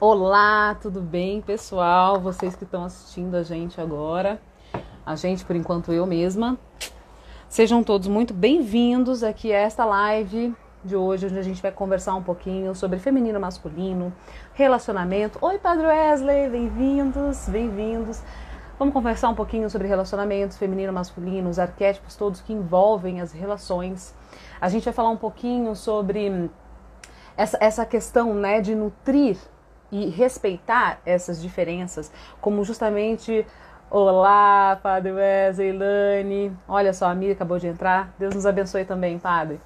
Olá, tudo bem, pessoal? Vocês que estão assistindo a gente agora, a gente, por enquanto, eu mesma. Sejam todos muito bem-vindos aqui a esta live de hoje, onde a gente vai conversar um pouquinho sobre feminino masculino, relacionamento. Oi, Padre Wesley, bem-vindos, bem-vindos. Vamos conversar um pouquinho sobre relacionamentos feminino masculino, os arquétipos todos que envolvem as relações. A gente vai falar um pouquinho sobre essa, essa questão né, de nutrir e respeitar essas diferenças, como justamente Olá, Padre Wesley, Lani. Olha só, a Miriam acabou de entrar. Deus nos abençoe também, Padre.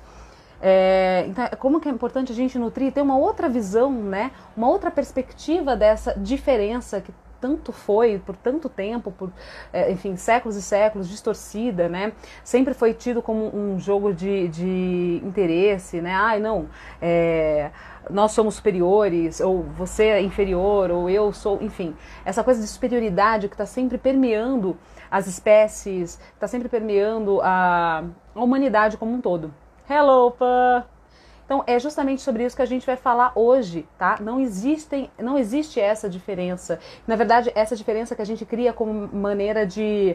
É, então, como que é importante a gente nutrir, ter uma outra visão, né? Uma outra perspectiva dessa diferença que tanto foi por tanto tempo, por é, enfim, séculos e séculos, distorcida, né? Sempre foi tido como um jogo de, de interesse, né? Ai, não, é, nós somos superiores, ou você é inferior, ou eu sou, enfim, essa coisa de superioridade que está sempre permeando as espécies, está sempre permeando a, a humanidade como um todo. Hello, Pan! Então é justamente sobre isso que a gente vai falar hoje, tá? Não existem, não existe essa diferença. Na verdade, essa diferença que a gente cria como maneira de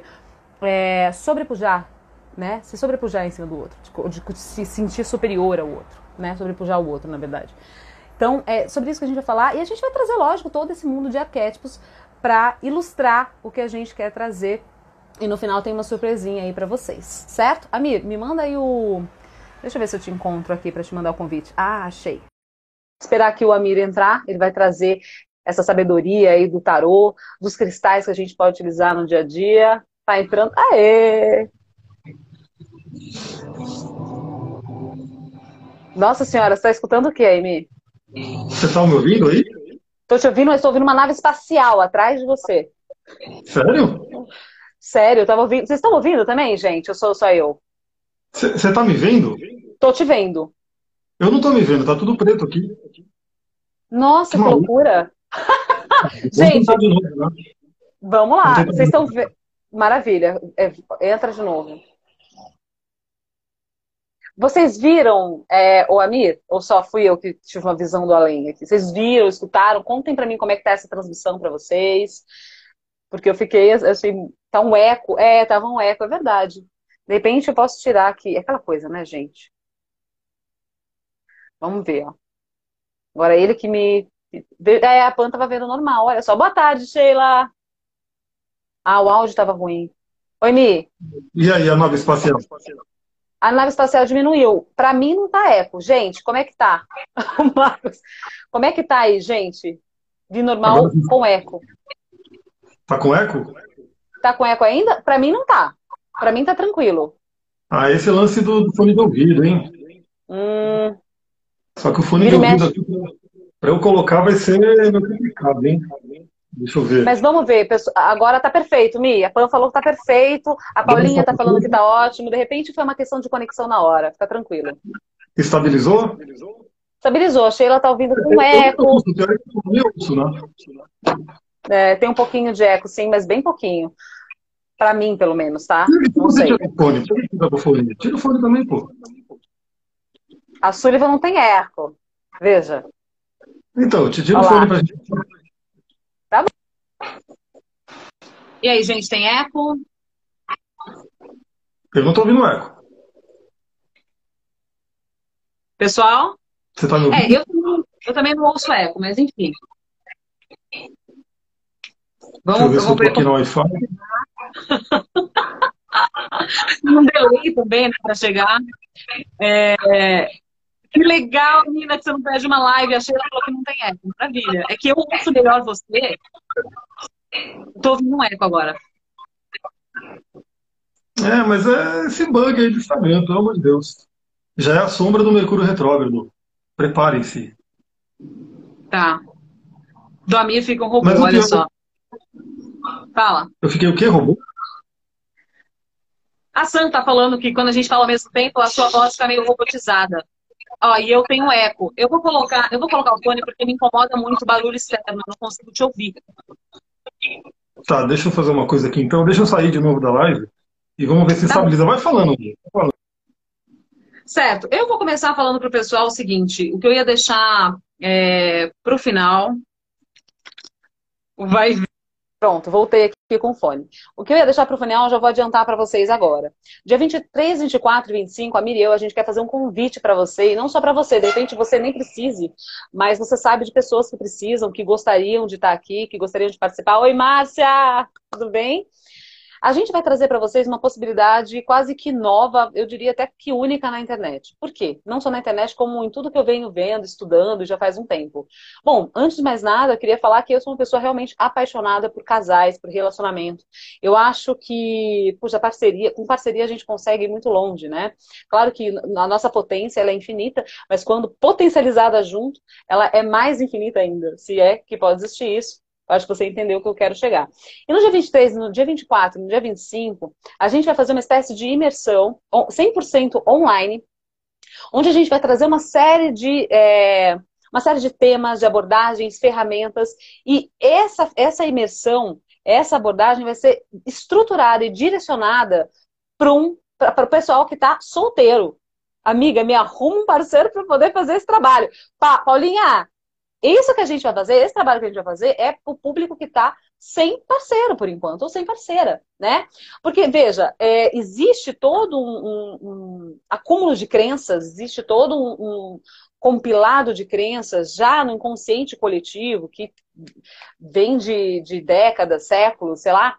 é, sobrepujar, né? Se sobrepujar em cima do outro, de, de, se sentir superior ao outro, né? Sobrepujar o outro, na verdade. Então é sobre isso que a gente vai falar e a gente vai trazer, lógico, todo esse mundo de arquétipos para ilustrar o que a gente quer trazer. E no final tem uma surpresinha aí para vocês, certo? Amir, me manda aí o Deixa eu ver se eu te encontro aqui para te mandar o convite. Ah, achei. Esperar aqui o Amir entrar, ele vai trazer essa sabedoria aí do tarô, dos cristais que a gente pode utilizar no dia a dia. Tá entrando. Aê! Nossa senhora, você tá escutando o que, Amy? Você tá me ouvindo aí? Tô te ouvindo, eu estou ouvindo uma nave espacial atrás de você. Sério? Sério, eu tava ouvindo. Vocês estão ouvindo também, gente? Eu sou só eu? Você tá me vendo? Tô te vendo. Eu não tô me vendo, tá tudo preto aqui. Nossa, que, que loucura! Gente, novo, né? vamos lá. Vocês estão vendo. Maravilha. É, entra de novo. Vocês viram é, o Amir? Ou só fui eu que tive uma visão do além aqui? Vocês viram, escutaram? Contem para mim como é que tá essa transmissão para vocês. Porque eu fiquei, assim, tá um eco. É, tava um eco, é verdade. De repente eu posso tirar aqui. É aquela coisa, né, gente? Vamos ver, ó. Agora ele que me. É, a Pan tava vendo normal. Olha só. Boa tarde, Sheila. Ah, o áudio tava ruim. Oi, Mi. E aí, a nave espacial? A nave espacial diminuiu. Para mim não tá eco. Gente, como é que tá? Marcos, como é que tá aí, gente? De normal Agora... com eco. Tá com eco? Tá com eco ainda? Para mim não tá. Para mim tá tranquilo. Ah, esse é lance do, do fone de ouvido, hein? Hum. Só que o fone de ouvido aqui, para eu colocar, vai ser complicado, hein? Deixa eu ver. Mas vamos ver, agora tá perfeito, Mi. A Pan falou que tá perfeito, a Paulinha tá falando que tá ótimo. De repente foi uma questão de conexão na hora, fica tranquilo. Estabilizou? Estabilizou. A Sheila tá ouvindo com eco. É, tem um pouquinho de eco, sim, mas bem pouquinho. Pra mim, pelo menos, tá? Não sei. Tira o fone, tira o fone. Tira o fone também, pô. A Sullivan não tem eco. Veja. Então, te tira Olá. o fone pra gente. Tá bom. E aí, gente, tem eco? Eu não tô ouvindo eco. Pessoal? Você tá me ouvindo? É, eu, eu também não ouço eco, mas enfim. Vamos, Deixa eu ver se eu tô aqui no Wi-Fi. Não deu aí também, né, para chegar. É... Que legal, menina, que você não perde uma live. A Sheila falou que não tem eco. Maravilha. É que eu ouço melhor você. Tô ouvindo um eco agora. É, mas é esse bug aí do Instagram, pelo amor de Deus. Já é a sombra do Mercúrio retrógrado. Preparem-se. Tá. Do Amir fica um robô, olha só. Fala. Eu fiquei o quê, robô? A Sam tá falando que quando a gente fala ao mesmo tempo, a sua voz fica meio robotizada. Ó, e eu tenho eco. Eu vou colocar, eu vou colocar o fone porque me incomoda muito o barulho externo, eu não consigo te ouvir. Tá, deixa eu fazer uma coisa aqui então. Deixa eu sair de novo da live e vamos ver se tá estabiliza. Vai falando. Certo. Eu vou começar falando pro pessoal o seguinte: o que eu ia deixar é, pro final, Vai Pronto, voltei aqui com o fone. O que eu ia deixar para o final, já vou adiantar para vocês agora. Dia 23, 24 e 25, a Miri e eu, a gente quer fazer um convite para você, e não só para você, de repente você nem precise, mas você sabe de pessoas que precisam, que gostariam de estar aqui, que gostariam de participar. Oi, Márcia! Tudo bem? A gente vai trazer para vocês uma possibilidade quase que nova, eu diria até que única na internet. Por quê? Não só na internet, como em tudo que eu venho vendo, estudando já faz um tempo. Bom, antes de mais nada, eu queria falar que eu sou uma pessoa realmente apaixonada por casais, por relacionamento. Eu acho que, puxa, parceria, com parceria a gente consegue ir muito longe, né? Claro que a nossa potência ela é infinita, mas quando potencializada junto, ela é mais infinita ainda, se é que pode existir isso. Acho que você entendeu o que eu quero chegar. E no dia 23, no dia 24, no dia 25, a gente vai fazer uma espécie de imersão 100% online, onde a gente vai trazer uma série de é, uma série de temas, de abordagens, ferramentas e essa essa imersão, essa abordagem vai ser estruturada e direcionada para um o pessoal que está solteiro. Amiga, me arruma um parceiro para poder fazer esse trabalho. Pa, Paulinha, isso que a gente vai fazer, esse trabalho que a gente vai fazer é o público que está sem parceiro, por enquanto, ou sem parceira, né? Porque, veja, é, existe todo um, um, um, acúmulo de crenças, existe todo um, um compilado de crenças já no inconsciente coletivo, que vem de, de décadas, séculos, sei lá,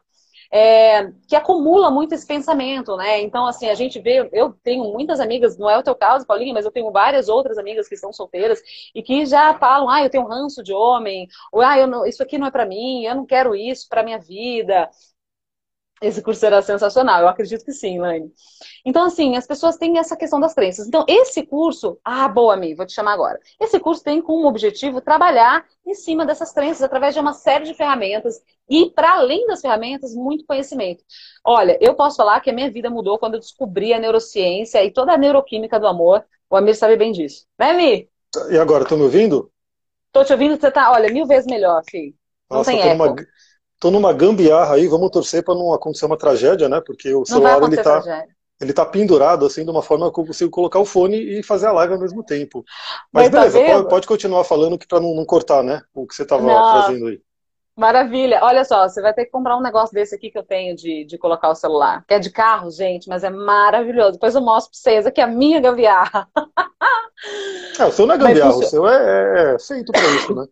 é, que acumula muito esse pensamento, né? Então, assim, a gente vê, eu tenho muitas amigas, não é o teu caso, Paulinha, mas eu tenho várias outras amigas que são solteiras e que já falam, ah, eu tenho ranço de homem, ou ah, não, isso aqui não é para mim, eu não quero isso para minha vida. Esse curso será sensacional, eu acredito que sim, Lane. Então, assim, as pessoas têm essa questão das crenças. Então, esse curso, ah, boa, Mi, vou te chamar agora. Esse curso tem como objetivo trabalhar em cima dessas crenças através de uma série de ferramentas e, para além das ferramentas, muito conhecimento. Olha, eu posso falar que a minha vida mudou quando eu descobri a neurociência e toda a neuroquímica do amor. O Amir sabe bem disso. Né, Mi? E agora, estão me ouvindo? Tô te ouvindo, você tá, olha, mil vezes melhor, filho. Não Nossa, tem eco. Numa tô numa gambiarra aí, vamos torcer para não acontecer uma tragédia, né? Porque o celular ele tá, ele tá pendurado assim de uma forma que eu consigo colocar o fone e fazer a live ao mesmo tempo. Mas, Mas tá beleza, tá pode, pode, continuar falando que para não, não, cortar, né? O que você estava trazendo aí. Maravilha. Olha só, você vai ter que comprar um negócio desse aqui que eu tenho de, de colocar o celular. Que é de carro, gente, mas é maravilhoso. Depois eu mostro pra vocês. Aqui a minha gambiarra. É, o seu não é gambiarra, o seu é, é, é feito pra isso, né?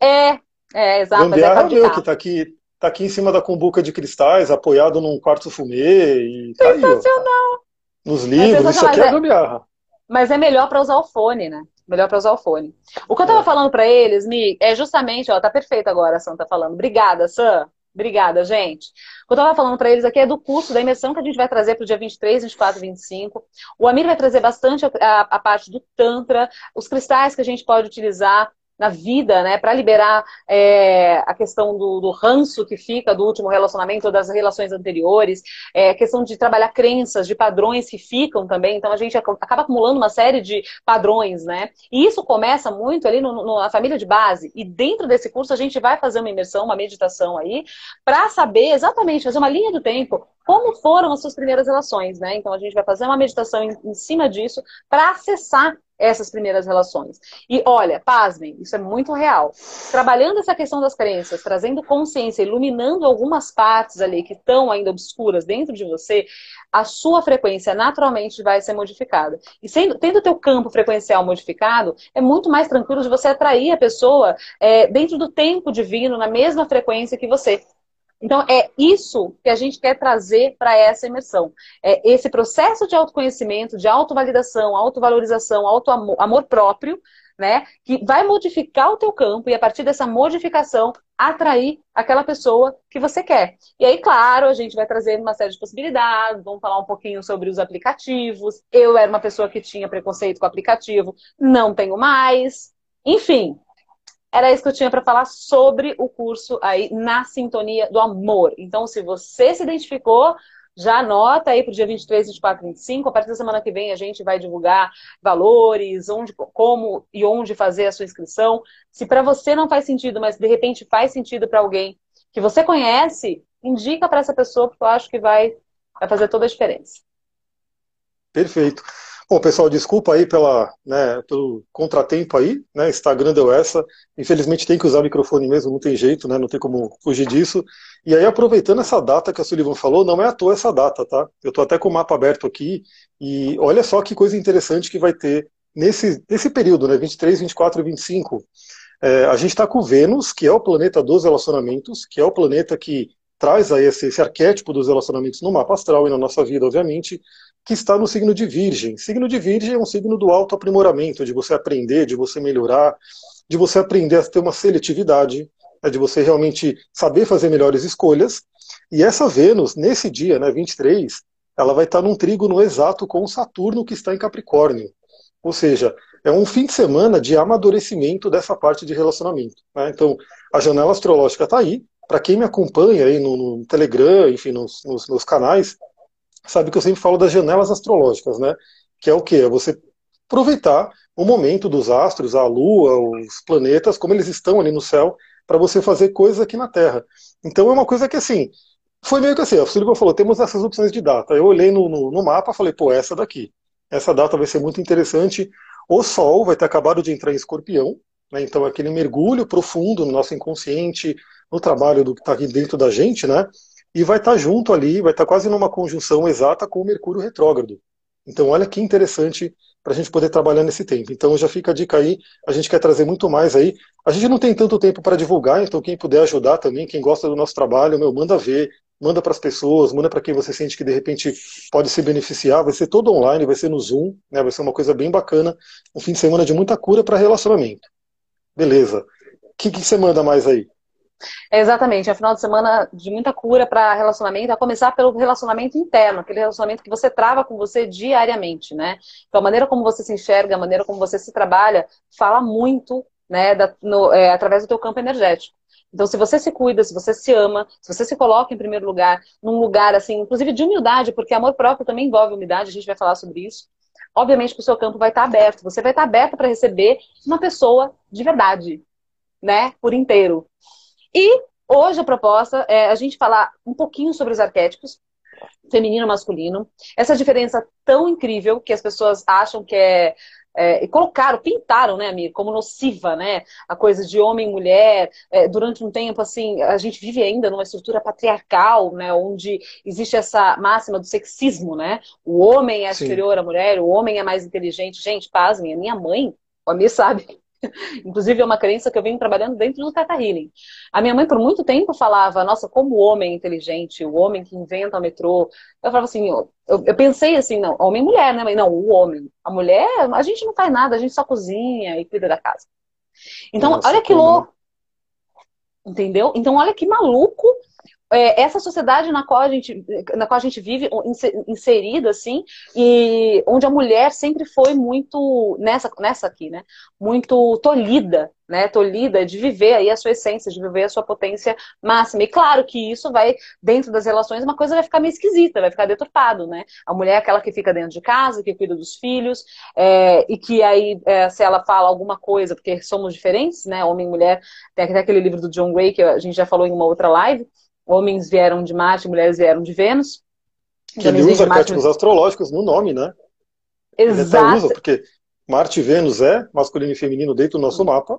É, é, exato. Gambiarra é, é meu, que tá aqui, tá aqui em cima da cumbuca de cristais, apoiado num quarto fumê. E tá Sensacional! Aí, nos livros, isso aqui é, é gambiarra. Mas é melhor para usar o fone, né? Melhor para usar o fone. O que eu tava é. falando para eles, Mi, é justamente, ó, tá perfeito agora, a Sam tá falando. Obrigada, Sam. Obrigada, gente. O que eu tava falando para eles aqui é do curso da imersão que a gente vai trazer pro dia 23, 24 e 25. O Amir vai trazer bastante a, a, a parte do Tantra, os cristais que a gente pode utilizar na vida, né, para liberar é, a questão do, do, ranço que fica do último relacionamento das relações anteriores, é, questão de trabalhar crenças, de padrões que ficam também. Então a gente acaba acumulando uma série de padrões, né? E isso começa muito ali no, no, na família de base. E dentro desse curso a gente vai fazer uma imersão, uma meditação aí, para saber exatamente, fazer uma linha do tempo, como foram as suas primeiras relações, né? Então a gente vai fazer uma meditação em, em cima disso para acessar essas primeiras relações. E olha, pasmem, isso é muito real. Trabalhando essa questão das crenças, trazendo consciência, iluminando algumas partes ali que estão ainda obscuras dentro de você, a sua frequência naturalmente vai ser modificada. E sendo, tendo o teu campo frequencial modificado, é muito mais tranquilo de você atrair a pessoa é, dentro do tempo divino, na mesma frequência que você. Então, é isso que a gente quer trazer para essa imersão. É esse processo de autoconhecimento, de autovalidação, autovalorização, auto-amor amor próprio, né? Que vai modificar o teu campo e, a partir dessa modificação, atrair aquela pessoa que você quer. E aí, claro, a gente vai trazer uma série de possibilidades, vamos falar um pouquinho sobre os aplicativos. Eu era uma pessoa que tinha preconceito com aplicativo, não tenho mais. Enfim, era isso que eu tinha para falar sobre o curso aí na sintonia do amor. Então, se você se identificou, já anota aí para o dia 23, 24, 25. A partir da semana que vem a gente vai divulgar valores, onde, como e onde fazer a sua inscrição. Se para você não faz sentido, mas de repente faz sentido para alguém que você conhece, indica para essa pessoa, porque eu acho que vai, vai fazer toda a diferença. Perfeito. Bom, pessoal, desculpa aí pela, né, pelo contratempo aí, né? Instagram deu essa. Infelizmente tem que usar microfone mesmo, não tem jeito, né? Não tem como fugir disso. E aí, aproveitando essa data que a Sullivan falou, não é à toa essa data, tá? Eu estou até com o mapa aberto aqui e olha só que coisa interessante que vai ter nesse, nesse período, né? 23, 24 e 25. É, a gente está com Vênus, que é o planeta dos relacionamentos, que é o planeta que traz aí esse, esse, arquétipo dos relacionamentos no mapa astral e na nossa vida, obviamente, que está no signo de Virgem. Signo de Virgem é um signo do autoaprimoramento, de você aprender, de você melhorar, de você aprender a ter uma seletividade, né, de você realmente saber fazer melhores escolhas. E essa Vênus, nesse dia, né, 23, ela vai estar num trígono exato com o Saturno que está em Capricórnio. Ou seja, é um fim de semana de amadurecimento dessa parte de relacionamento. Né? Então, a janela astrológica está aí, para quem me acompanha aí no, no Telegram, enfim, nos, nos, nos, canais, sabe que eu sempre falo das janelas astrológicas, né? Que é o quê? É você aproveitar o momento dos astros, a Lua, os planetas, como eles estão ali no céu, para você fazer coisas aqui na Terra. Então é uma coisa que assim, foi meio que assim, a Silvia falou, temos essas opções de data. Eu olhei no, no, no mapa falei, pô, essa daqui. Essa data vai ser muito interessante. O Sol vai ter acabado de entrar em escorpião, né? então aquele mergulho profundo no nosso inconsciente, no trabalho do que está aqui dentro da gente, né? E vai estar tá junto ali, vai estar tá quase numa conjunção exata com o Mercúrio retrógrado. Então, olha que interessante para a gente poder trabalhar nesse tempo. Então, já fica a dica aí. A gente quer trazer muito mais aí. A gente não tem tanto tempo para divulgar, então quem puder ajudar também, quem gosta do nosso trabalho, meu, manda ver, manda para as pessoas, manda para quem você sente que de repente pode se beneficiar. Vai ser todo online, vai ser no Zoom, né? Vai ser uma coisa bem bacana. Um fim de semana de muita cura para relacionamento. Beleza. O que, que você manda mais aí? É exatamente, é um final de semana de muita cura para relacionamento, a começar pelo relacionamento interno, aquele relacionamento que você trava com você diariamente, né? Então, a maneira como você se enxerga, a maneira como você se trabalha, fala muito, né, da, no, é, através do teu campo energético. Então, se você se cuida, se você se ama, se você se coloca em primeiro lugar, num lugar, assim, inclusive de humildade, porque amor próprio também envolve humildade, a gente vai falar sobre isso. Obviamente que o seu campo vai estar aberto, você vai estar aberto para receber uma pessoa de verdade, né, por inteiro. E hoje a proposta é a gente falar um pouquinho sobre os arquétipos, feminino e masculino. Essa diferença tão incrível que as pessoas acham que é é, colocaram, pintaram, né, amigo, como nociva, né, a coisa de homem e mulher. É, durante um tempo, assim, a gente vive ainda numa estrutura patriarcal, né, onde existe essa máxima do sexismo, né, o homem é superior à mulher, o homem é mais inteligente. Gente, pasmem, a minha mãe, a minha sabe, Inclusive, é uma crença que eu venho trabalhando dentro do Tata Healing. A minha mãe, por muito tempo, falava: Nossa, como o homem é inteligente, o homem que inventa o metrô. Eu falava assim: Eu, eu pensei assim, não, homem e mulher, né? Não, o homem. A mulher, a gente não faz nada, a gente só cozinha e cuida da casa. Então, Nossa, olha que louco. Entendeu? Então, olha que maluco essa sociedade na qual a gente, na qual a gente vive inserida, assim, e onde a mulher sempre foi muito, nessa, nessa aqui, né, muito tolhida, né, tolhida de viver aí a sua essência, de viver a sua potência máxima. E claro que isso vai, dentro das relações, uma coisa vai ficar meio esquisita, vai ficar deturpado, né? A mulher é aquela que fica dentro de casa, que cuida dos filhos, é, e que aí, é, se ela fala alguma coisa, porque somos diferentes, né, homem e mulher, tem até aquele livro do John Gray, que a gente já falou em uma outra live, Homens vieram de Marte, mulheres vieram de Vênus. Que ele usa arquétipos astrológicos no nome, né? Exato. Ele usa, porque Marte e Vênus é masculino e feminino dentro do nosso mapa.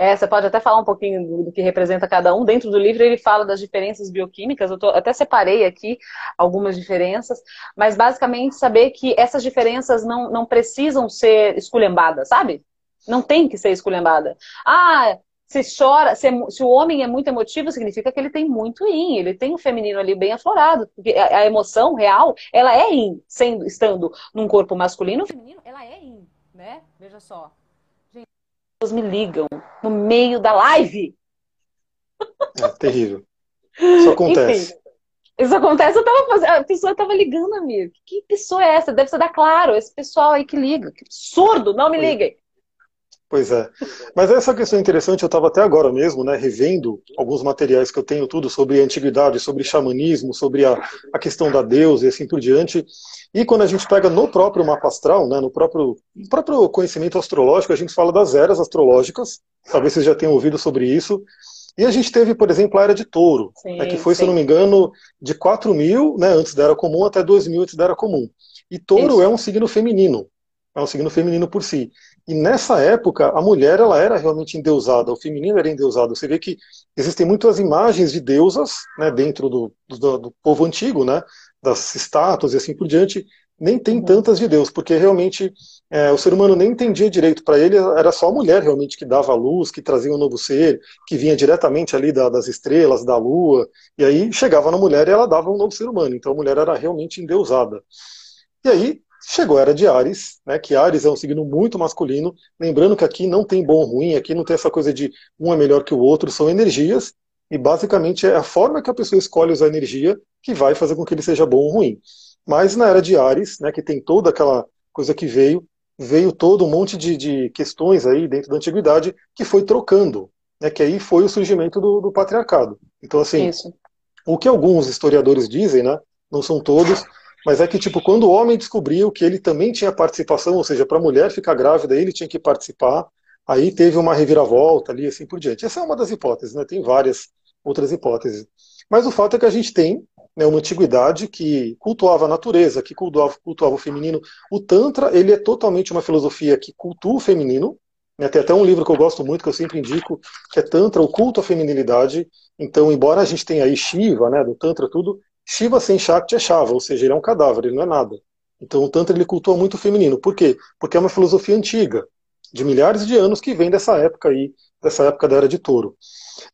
É, você pode até falar um pouquinho do, do, que representa cada um. Dentro do livro ele fala das diferenças bioquímicas, eu tô, até separei aqui algumas diferenças, mas basicamente saber que essas diferenças não, não precisam ser esculhambadas, sabe? Não tem que ser esculhambada. Ah, se chora, se, é, se, o homem é muito emotivo, significa que ele tem muito yin, ele tem o feminino ali bem aflorado, porque a, a emoção real, ela é yin, sendo, estando num corpo masculino, o feminino, ela é yin, né? Veja só. Gente, pessoas me ligam no meio da live. É terrível. Isso acontece. Enfim, isso acontece, eu tava fazendo, a pessoa tava ligando, amigo. Que pessoa é essa? Deve ser da Claro, esse pessoal aí que liga. Que absurdo, não me liguem. Pois é. Mas essa questão é interessante, eu estava até agora mesmo, né, revendo alguns materiais que eu tenho tudo sobre antiguidade, sobre xamanismo, sobre a, a questão da deusa e assim por diante. E quando a gente pega no próprio mapa astral, né, no próprio, no próprio conhecimento astrológico, a gente fala das eras astrológicas, talvez vocês já tenham ouvido sobre isso. E a gente teve, por exemplo, a Era de Touro, sim, né, que foi, sim. se eu não me engano, de 4 mil né, antes da Era Comum até 2 mil antes da Era Comum. E touro Isso. é um signo feminino, é um signo feminino por si. E nessa época, a mulher ela era realmente endeusada, o feminino era endeusado. Você vê que existem muitas imagens de deusas né, dentro do, do, do povo antigo, né, das estátuas e assim por diante, nem tem uhum. tantas de Deus, porque realmente é, o ser humano nem entendia direito. Para ele era só a mulher realmente que dava a luz, que trazia um novo ser, que vinha diretamente ali da, das estrelas, da lua, e aí chegava na mulher e ela dava um novo ser humano. Então a mulher era realmente endeusada. E aí chegou a era de Ares, né, que Ares é um signo muito masculino, lembrando que aqui não tem bom ou ruim, aqui não tem essa coisa de um é melhor que o outro, são energias, e basicamente é a forma que a pessoa escolhe usar a energia que vai fazer com que ele seja bom ou ruim. Mas na era de Ares, né, que tem toda aquela coisa que veio, veio todo um monte de, de questões aí dentro da antiguidade que foi trocando, né, que aí foi o surgimento do, do patriarcado. Então, assim, Isso. o que alguns historiadores dizem, né, não são todos, mas é que, tipo, quando o homem descobriu que ele também tinha participação, ou seja, para a mulher ficar grávida, ele tinha que participar, aí teve uma reviravolta ali, assim por diante. Essa é uma das hipóteses, né? Tem várias outras hipóteses. Mas o fato é que a gente tem né, uma antiguidade que cultuava a natureza, que cultuava, cultuava o feminino. O Tantra, ele é totalmente uma filosofia que cultua o feminino, né, tem até um livro que eu gosto muito, que eu sempre indico, que é Tantra, o culto à feminilidade. Então, embora a gente tenha aí Shiva, né, do Tantra tudo, Shiva sem Shakti é Shava, ou seja, ele é um cadáver, ele não é nada. Então o Tantra ele cultua muito o feminino. Por quê? Porque é uma filosofia antiga, de milhares de anos, que vem dessa época aí, dessa época da Era de Touro.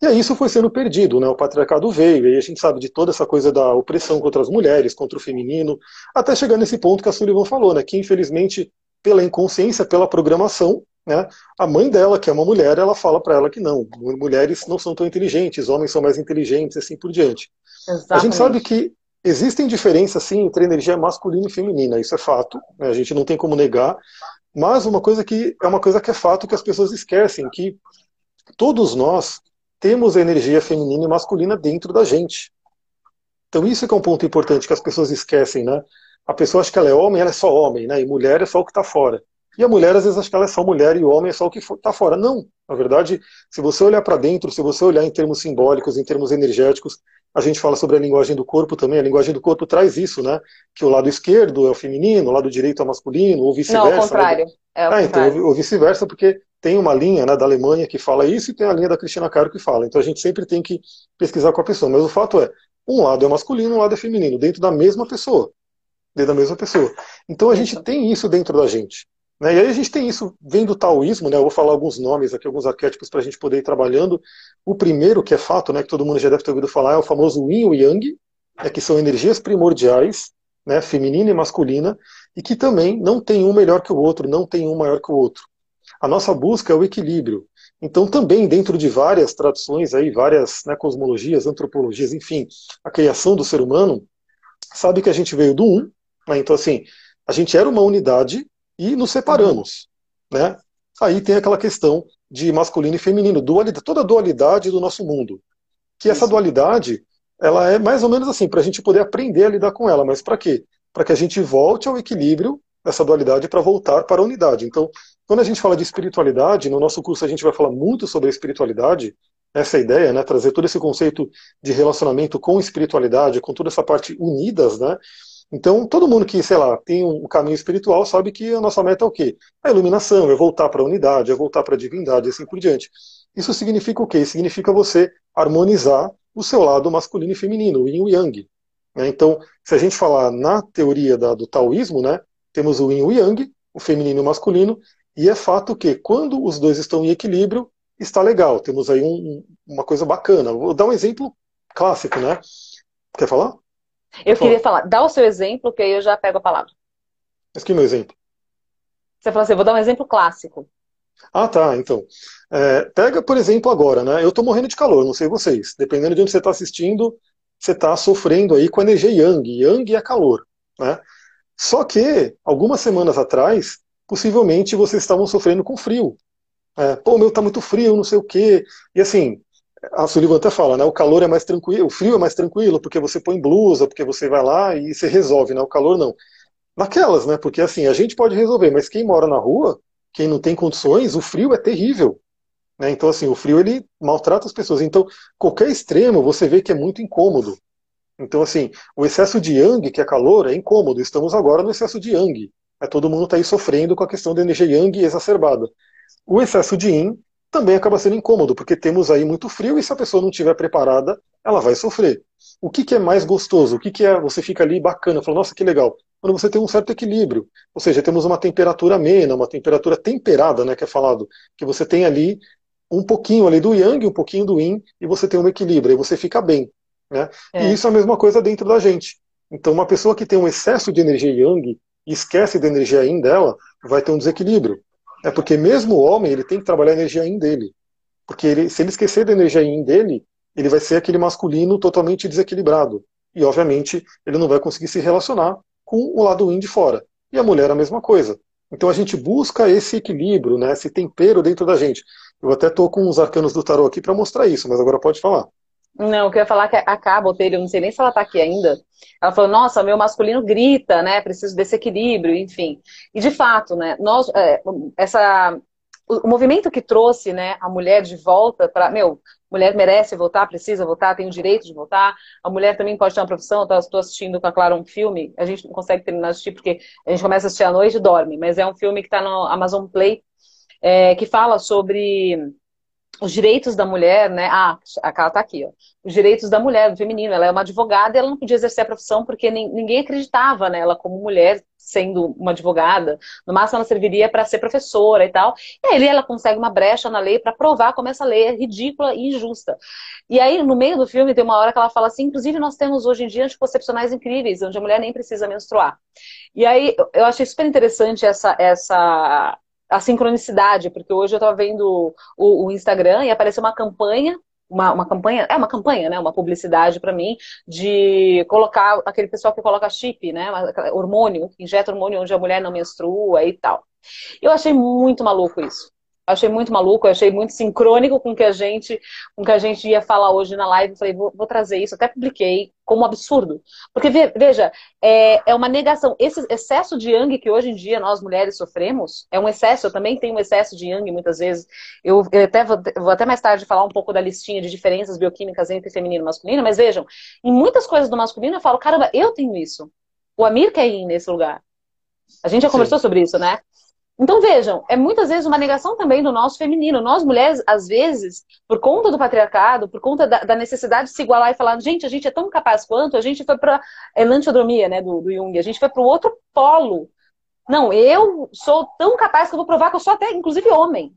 E aí isso foi sendo perdido, né? O patriarcado veio, e aí a gente sabe de toda essa coisa da opressão contra as mulheres, contra o feminino, até chegar nesse ponto que a Sullivan falou, né? Que infelizmente, pela inconsciência, pela programação, né? A mãe dela, que é uma mulher, ela fala para ela que não, mulheres não são tão inteligentes, homens são mais inteligentes, assim por diante. Exatamente. A gente sabe que existem diferenças, sim, entre energia masculina e feminina, isso é fato, né? a gente não tem como negar, mas uma coisa que é uma coisa que é fato que as pessoas esquecem, que todos nós temos a energia feminina e masculina dentro da gente. Então isso é, é um ponto importante que as pessoas esquecem, né? A pessoa acha que ela é homem, ela é só homem, né? E mulher é só o que está fora. E a mulher às vezes acha que ela é só mulher e o homem é só o que está fora. Não. Na verdade, se você olhar para dentro, se você olhar em termos simbólicos, em termos energéticos, a gente fala sobre a linguagem do corpo também. A linguagem do corpo traz isso, né? Que o lado esquerdo é o feminino, o lado direito é o masculino, ou vice-versa. Não, ao contrário. Né? É ah, então, ou vice-versa, porque tem uma linha né, da Alemanha que fala isso e tem a linha da Cristina Caro que fala. Então a gente sempre tem que pesquisar com a pessoa. Mas o fato é, um lado é masculino, um lado é feminino, dentro da mesma pessoa. Dentro da mesma pessoa. Então a gente tem isso dentro da gente. Né? E aí a gente tem isso, vem do taoísmo, né? eu vou falar alguns nomes aqui, alguns arquétipos para a gente poder ir trabalhando. O primeiro, que é fato, né, que todo mundo já deve ter ouvido falar, é o famoso Yin e Yang, né, que são energias primordiais, né, feminina e masculina, e que também não tem um melhor que o outro, não tem um maior que o outro. A nossa busca é o equilíbrio. Então, também dentro de várias tradições, aí, várias né, cosmologias, antropologias, enfim, a criação do ser humano, sabe que a gente veio do um, né? então assim, a gente era uma unidade e nos separamos. Né? Aí tem aquela questão de masculino e feminino, dualidade, toda a dualidade do nosso mundo. Que essa dualidade, ela é mais ou menos assim, para a gente poder aprender a lidar com ela. Mas para quê? Para que a gente volte ao equilíbrio dessa dualidade para voltar para a unidade. Então, quando a gente fala de espiritualidade, no nosso curso a gente vai falar muito sobre a espiritualidade, essa é ideia, né, trazer todo esse conceito de relacionamento com espiritualidade, com toda essa parte unidas, né, então, todo mundo que, sei lá, tem um caminho espiritual sabe que a nossa meta é o quê? A iluminação, é voltar para a unidade, é voltar para a divindade, e assim por diante. Isso significa o quê? Significa você harmonizar o seu lado masculino e feminino, o yin e o yang. Né? Então, se a gente falar na teoria do taoísmo, né, temos o yin e o yang, o feminino e o masculino, e é fato que quando os dois estão em equilíbrio, está legal. Temos aí um, uma coisa bacana. Vou dar um exemplo clássico, né? Quer falar? Eu queria falar, dá o seu exemplo, que aí eu já pego a palavra. Mas que meu exemplo? Você falou assim, vou dar um exemplo clássico. Ah, tá, então. É, pega, por exemplo, agora, né? Eu tô morrendo de calor, não sei vocês. Dependendo de onde você está assistindo, você está sofrendo aí com a energia Yang. Yang é calor, né? Só que, algumas semanas atrás, possivelmente vocês estavam sofrendo com frio. É, Pô, meu tá muito frio, não sei o quê. E assim, a Sullivan até fala, né? O calor é mais tranquilo, o frio é mais tranquilo, porque você põe blusa, porque você vai lá e você resolve, né? O calor não. Naquelas, né? Porque assim, a gente pode resolver, mas quem mora na rua, quem não tem condições, o frio é terrível. Né? Então, assim, o frio ele maltrata as pessoas. Então, qualquer extremo você vê que é muito incômodo. Então, assim, o excesso de yang, que é calor, é incômodo. Estamos agora no excesso de yang. É, todo mundo está aí sofrendo com a questão da energia yang exacerbada. O excesso de yin também acaba sendo incômodo, porque temos aí muito frio e se a pessoa não estiver preparada, ela vai sofrer. O que, que é mais gostoso? O que, que é você fica ali bacana, fala, nossa, que legal. Quando você tem um certo equilíbrio, ou seja, temos uma temperatura amena, uma temperatura temperada, né, que é falado, que você tem ali um pouquinho ali do yang, um pouquinho do yin, e você tem um equilíbrio, aí você fica bem. Né? É. E isso é a mesma coisa dentro da gente. Então, uma pessoa que tem um excesso de energia yang e esquece da energia yin dela, vai ter um desequilíbrio. É porque mesmo o homem, ele tem que trabalhar a energia yin dele. Porque ele, se ele esquecer da energia yin dele, ele vai ser aquele masculino totalmente desequilibrado. E, obviamente, ele não vai conseguir se relacionar com o lado yin de fora. E a mulher a mesma coisa. Então a gente busca esse equilíbrio, né, esse tempero dentro da gente. Eu até estou com os arcanos do tarô aqui para mostrar isso, mas agora pode falar. Não, eu queria falar que a Botelho, não sei nem se ela está aqui ainda. Ela falou, nossa, meu masculino grita, né? Preciso desse equilíbrio, enfim. E de fato, né? Nós, é, essa, o, o, movimento que trouxe, né, a mulher de volta para, meu, mulher merece voltar, precisa voltar, tem o direito de voltar. A mulher também pode ter uma profissão. Estou assistindo com a Clara um filme. A gente não consegue terminar de assistir porque a gente começa a assistir à noite e dorme. Mas é um filme que está no Amazon Play é, que fala sobre os direitos da mulher, né? Ah, a Carla tá aqui, ó. Os direitos da mulher, do feminino. Ela é uma advogada e ela não podia exercer a profissão porque ninguém acreditava nela como mulher sendo uma advogada. No máximo ela serviria para ser professora e tal. E aí ela consegue uma brecha na lei para provar como essa lei é ridícula e injusta. E aí no meio do filme tem uma hora que ela fala assim, inclusive nós temos hoje em dia anticoncepcionais incríveis, onde a mulher nem precisa menstruar. E aí eu achei super interessante essa essa a sincronicidade, porque hoje eu estava vendo o, o, Instagram e apareceu uma campanha, uma, uma campanha, é uma campanha, né? Uma publicidade para mim, de colocar aquele pessoal que coloca chip, né? Hormônio, injeta hormônio onde a mulher não menstrua e tal. Eu achei muito maluco isso achei muito maluco, achei muito sincrônico com o que a gente, com que a gente ia falar hoje na live. Falei, vou, vou trazer isso, até publiquei como absurdo. Porque, veja, é, é uma negação. Esse excesso de yang que hoje em dia nós mulheres sofremos, é um excesso, eu também tenho um excesso de yang muitas vezes. Eu, eu até vou, vou, até mais tarde falar um pouco da listinha de diferenças bioquímicas entre feminino e masculino, mas vejam, em muitas coisas do masculino eu falo, caramba, eu tenho isso. O Amir quer ir nesse lugar. A gente já Sim. conversou sobre isso, né? Então vejam, é muitas vezes uma negação também do nosso feminino. Nós mulheres, às vezes, por conta do patriarcado, por conta da, da necessidade de se igualar e falar, gente, a gente é tão capaz quanto, a gente foi para a enantiodromia, né, do, do Jung, a gente foi para o outro polo. Não, eu sou tão capaz que eu vou provar que eu sou até, inclusive, homem.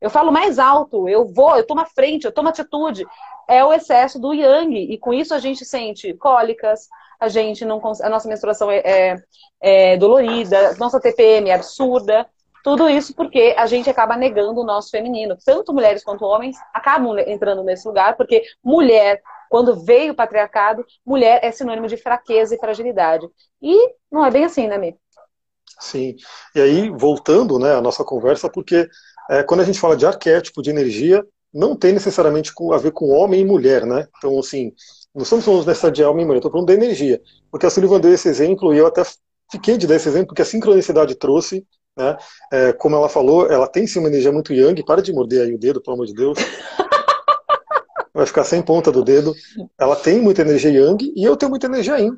Eu falo mais alto, eu vou, eu tomo a frente, eu tomo atitude. É o excesso do yang. E com isso a gente sente cólicas, a gente não a nossa menstruação é, é, é dolorida, nossa TPM é absurda. Tudo isso porque a gente acaba negando o nosso feminino. Tanto mulheres quanto homens acabam entrando nesse lugar, porque mulher, quando veio o patriarcado, mulher é sinônimo de fraqueza e fragilidade. E não é bem assim, né, Mi? Sim. E aí, voltando né, à nossa conversa, porque é, quando a gente fala de arquétipo, de energia, não tem necessariamente a ver com homem e mulher, né? Então, assim, não estamos falando dessa de alma e mulher, estou falando da energia. Porque a Sullivan deu esse exemplo e eu até fiquei de dar esse exemplo porque a sincronicidade trouxe, né? É, como ela falou, ela tem sim uma energia muito yang. Para de morder aí o dedo, pelo amor de Deus. Vai ficar sem ponta do dedo. Ela tem muita energia yang e eu tenho muita energia yin.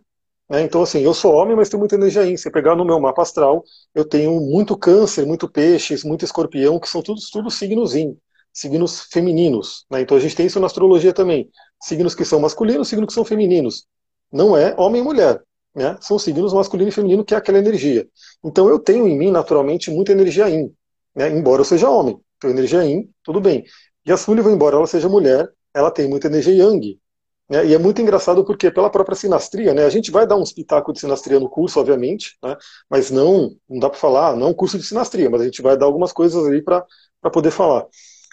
Né? Então, assim, eu sou homem, mas tenho muita energia yin. Se pegar no meu mapa astral, eu tenho muito câncer, muito peixes, muito escorpião, que são todos tudo signos yin signos femininos. Né? Então a gente tem isso na astrologia também. Signos que são masculinos, signos que são femininos. Não é homem e mulher. Né? São signos masculino e feminino, que é aquela energia. Então eu tenho em mim, naturalmente, muita energia yin. Né? Embora eu seja homem. Então energia yin, tudo bem. E a Sullivan, embora ela seja mulher, ela tem muita energia yang. Né? E é muito engraçado porque pela própria sinastria, né? a gente vai dar um espetáculo de sinastria no curso, obviamente, né? mas não, não dá para falar, não é curso de sinastria, mas a gente vai dar algumas coisas ali para poder falar.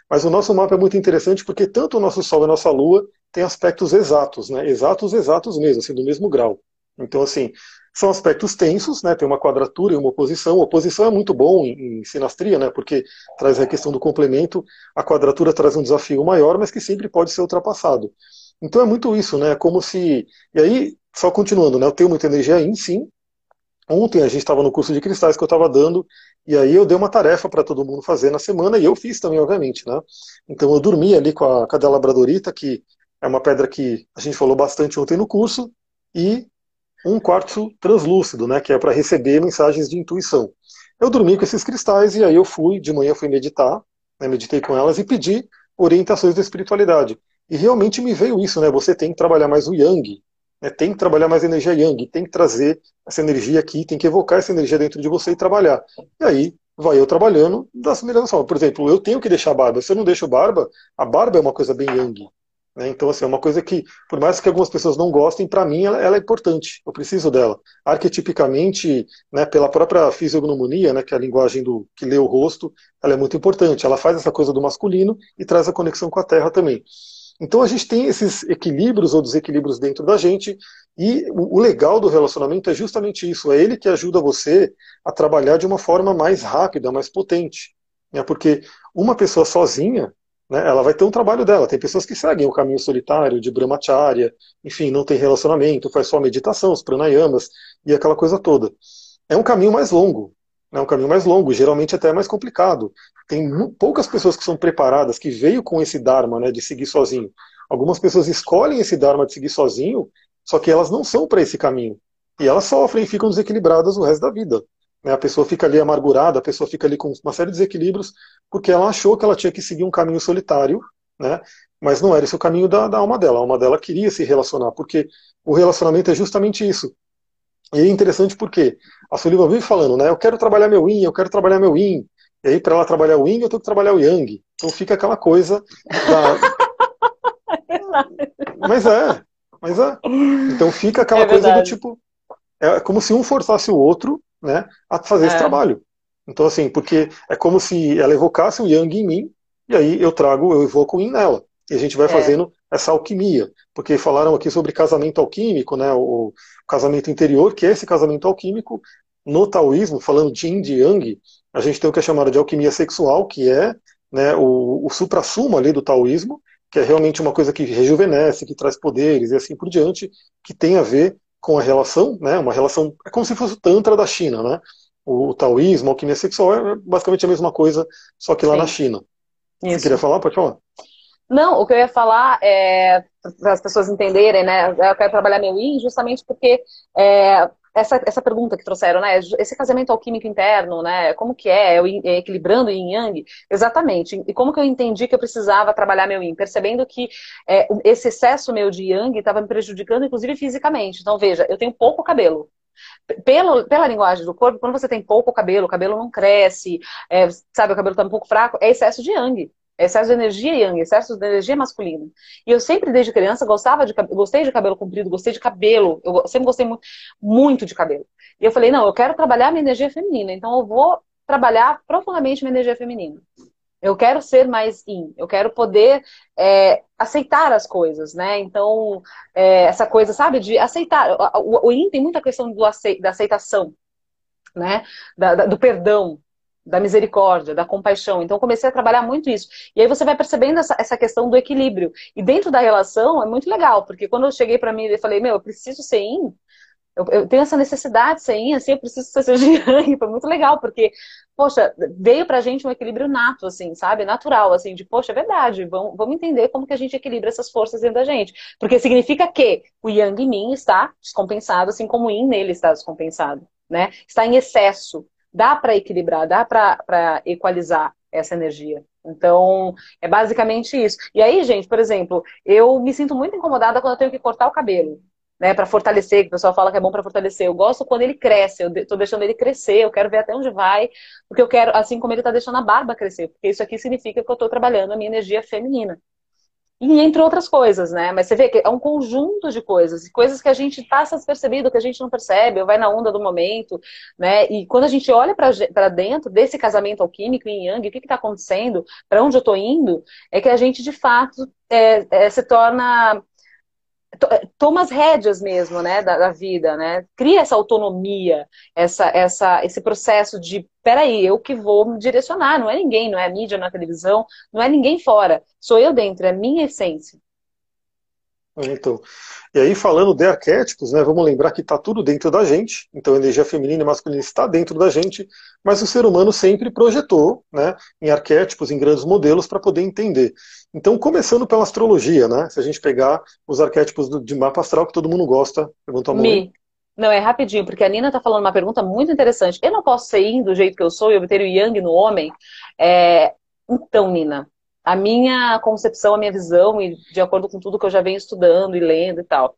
Mas o nosso mapa é muito interessante porque tanto o nosso Sol e a nossa Lua têm aspectos exatos, né? Exatos, exatos mesmo, assim, do mesmo grau. Então, assim, são aspectos tensos, né? Tem uma quadratura e uma oposição. A oposição é muito bom em, em sinastria, né? Porque traz a questão do complemento. A quadratura traz um desafio maior, mas que sempre pode ser ultrapassado. Então é muito isso, né? Como se. E aí, só continuando, né? Eu tenho muita energia em sim. Ontem a gente estava no curso de cristais que eu estava dando e aí eu dei uma tarefa para todo mundo fazer na semana e eu fiz também, obviamente, né? Então eu dormi ali com a cadela labradorita, que é uma pedra que a gente falou bastante ontem no curso, e um quartzo translúcido, né, que é para receber mensagens de intuição. Eu dormi com esses cristais e aí eu fui, de manhã fui meditar, né, meditei com elas e pedi orientações da espiritualidade. E realmente me veio isso, né? Você tem que trabalhar mais o yang, né, tem que trabalhar mais a energia yang, tem que trazer essa energia aqui, tem que evocar essa energia dentro de você e trabalhar. E aí vai eu trabalhando da melhor forma. Por exemplo, eu tenho que deixar barba. Se eu não deixo barba, a barba é uma coisa bem yang. Né? Então, assim, é uma coisa que, por mais que algumas pessoas não gostem, para mim ela, ela, é importante. Eu preciso dela. Arquetipicamente, né, pela própria fisiognomonia, né, que é a linguagem do que lê o rosto, ela é muito importante. Ela faz essa coisa do masculino e traz a conexão com a Terra também. Então a gente tem esses equilíbrios ou desequilíbrios dentro da gente, e o legal do relacionamento é justamente isso, é ele que ajuda você a trabalhar de uma forma mais rápida, mais potente. Né? Porque uma pessoa sozinha, né, ela vai ter um trabalho dela. Tem pessoas que seguem o caminho solitário de brahmacharya, enfim, não tem relacionamento, faz só meditação, os pranayamas e aquela coisa toda. É um caminho mais longo, é um caminho mais longo, geralmente até mais complicado. Tem poucas pessoas que são preparadas, que veio com esse dharma, né, de seguir sozinho. Algumas pessoas escolhem esse dharma de seguir sozinho, só que elas não são para esse caminho. E elas sofrem e ficam desequilibradas o resto da vida. Né? A pessoa fica ali amargurada, a pessoa fica ali com uma série de desequilíbrios, porque ela achou que ela tinha que seguir um caminho solitário, né? mas não era esse o caminho da, da alma dela. A alma dela queria se relacionar, porque o relacionamento é justamente isso. E é interessante porque a Sullivan vive falando, né? Eu quero trabalhar meu yin, eu quero trabalhar meu yin. E aí, para ela trabalhar o yin, eu tenho que trabalhar o yang. Então fica aquela coisa da. mas é, mas é. Então fica aquela é coisa do tipo. É como se um forçasse o outro né, a fazer é. esse trabalho. Então, assim, porque é como se ela evocasse o Yang em mim, e aí eu trago, eu evoco o Yin nela. E a gente vai é. fazendo essa alquimia. Porque falaram aqui sobre casamento alquímico, né, o casamento interior, que é esse casamento alquímico. No taoísmo, falando de Yin e Yang, a gente tem o que é chamado de alquimia sexual, que é né, o, o supra-sumo ali do taoísmo, que é realmente uma coisa que rejuvenesce, que traz poderes e assim por diante, que tem a ver com a relação, né, uma relação, é como se fosse o Tantra da China, né? O, o taoísmo, a alquimia sexual é basicamente a mesma coisa, só que lá Sim. na China. Isso. Você queria falar? Pode falar. Não, o que eu ia falar é para as pessoas entenderem, né? Eu quero trabalhar meu Yin justamente porque é, essa, essa pergunta que trouxeram, né? Esse casamento alquímico interno, né? Como que é? é equilibrando yin yang? Exatamente. E como que eu entendi que eu precisava trabalhar meu yin? Percebendo que é, esse excesso meu de yang estava me prejudicando, inclusive fisicamente. Então, veja, eu tenho pouco cabelo. Pelo, pela linguagem do corpo, quando você tem pouco cabelo, o cabelo não cresce, é, sabe, o cabelo está um pouco fraco, é excesso de yang excesso de energia yang, excesso de energia masculina. E eu sempre, desde criança, gostava de gostei de cabelo comprido, gostei de cabelo. Eu sempre gostei muito, muito de cabelo. E eu falei, não, eu quero trabalhar minha energia feminina, então eu vou trabalhar profundamente minha energia feminina. Eu quero ser mais in, eu quero poder é, aceitar as coisas, né? Então, é, essa coisa, sabe, de aceitar. O, o, in tem muita questão do ace, da aceitação, né? Da, da, do perdão, da misericórdia, da compaixão. Então, comecei a trabalhar muito isso. E aí você vai percebendo essa, essa questão do equilíbrio. E dentro da relação é muito legal, porque quando eu cheguei para mim e falei, meu, eu preciso ser in, eu, eu, tenho essa necessidade de ser in, assim, eu preciso ser yang. Foi muito legal, porque, poxa, veio pra gente um equilíbrio nato, assim, sabe? Natural, assim, de, poxa, é verdade, vamos, vamos entender como que a gente equilibra essas forças dentro da gente. Porque significa que o yang em mim está descompensado, assim como o yin nele está descompensado, né? Está em excesso dá para equilibrar, dá para equalizar essa energia. Então, é basicamente isso. E aí, gente, por exemplo, eu me sinto muito incomodada quando eu tenho que cortar o cabelo. Né, para fortalecer, que o pessoal fala que é bom para fortalecer. Eu gosto quando ele cresce, eu estou deixando ele crescer, eu quero ver até onde vai, porque eu quero, assim como ele está deixando a barba crescer, porque isso aqui significa que eu estou trabalhando a minha energia feminina. E entre outras coisas, né? Mas você vê que é um conjunto de coisas, coisas que a gente passa despercebido, que a gente não percebe, ou vai na onda do momento, né? E quando a gente olha para dentro desse casamento alquímico em Yang, o que está acontecendo, para onde eu estou indo, é que a gente de fato é, é, se torna toma as rédeas mesmo, né, da, da, vida, né? Cria essa autonomia, essa, essa, esse processo de, peraí, eu que vou me direcionar, não é ninguém, não é a mídia, não é televisão, não é ninguém fora, sou eu dentro, é a minha essência. Então, e aí falando de arquétipos, né, vamos lembrar que está tudo dentro da gente, então a energia feminina e masculina está dentro da gente, mas o ser humano sempre projetou né, em arquétipos, em grandes modelos, para poder entender. Então, começando pela astrologia, né, se a gente pegar os arquétipos do, de mapa astral que todo mundo gosta, levanta a mão. Me. Não, é rapidinho, porque a Nina está falando uma pergunta muito interessante. Eu não posso ser yin do jeito que eu sou e obter o yang no homem? É... Então, Nina, a minha concepção, a minha visão, e de acordo com tudo que eu já venho estudando e lendo e tal.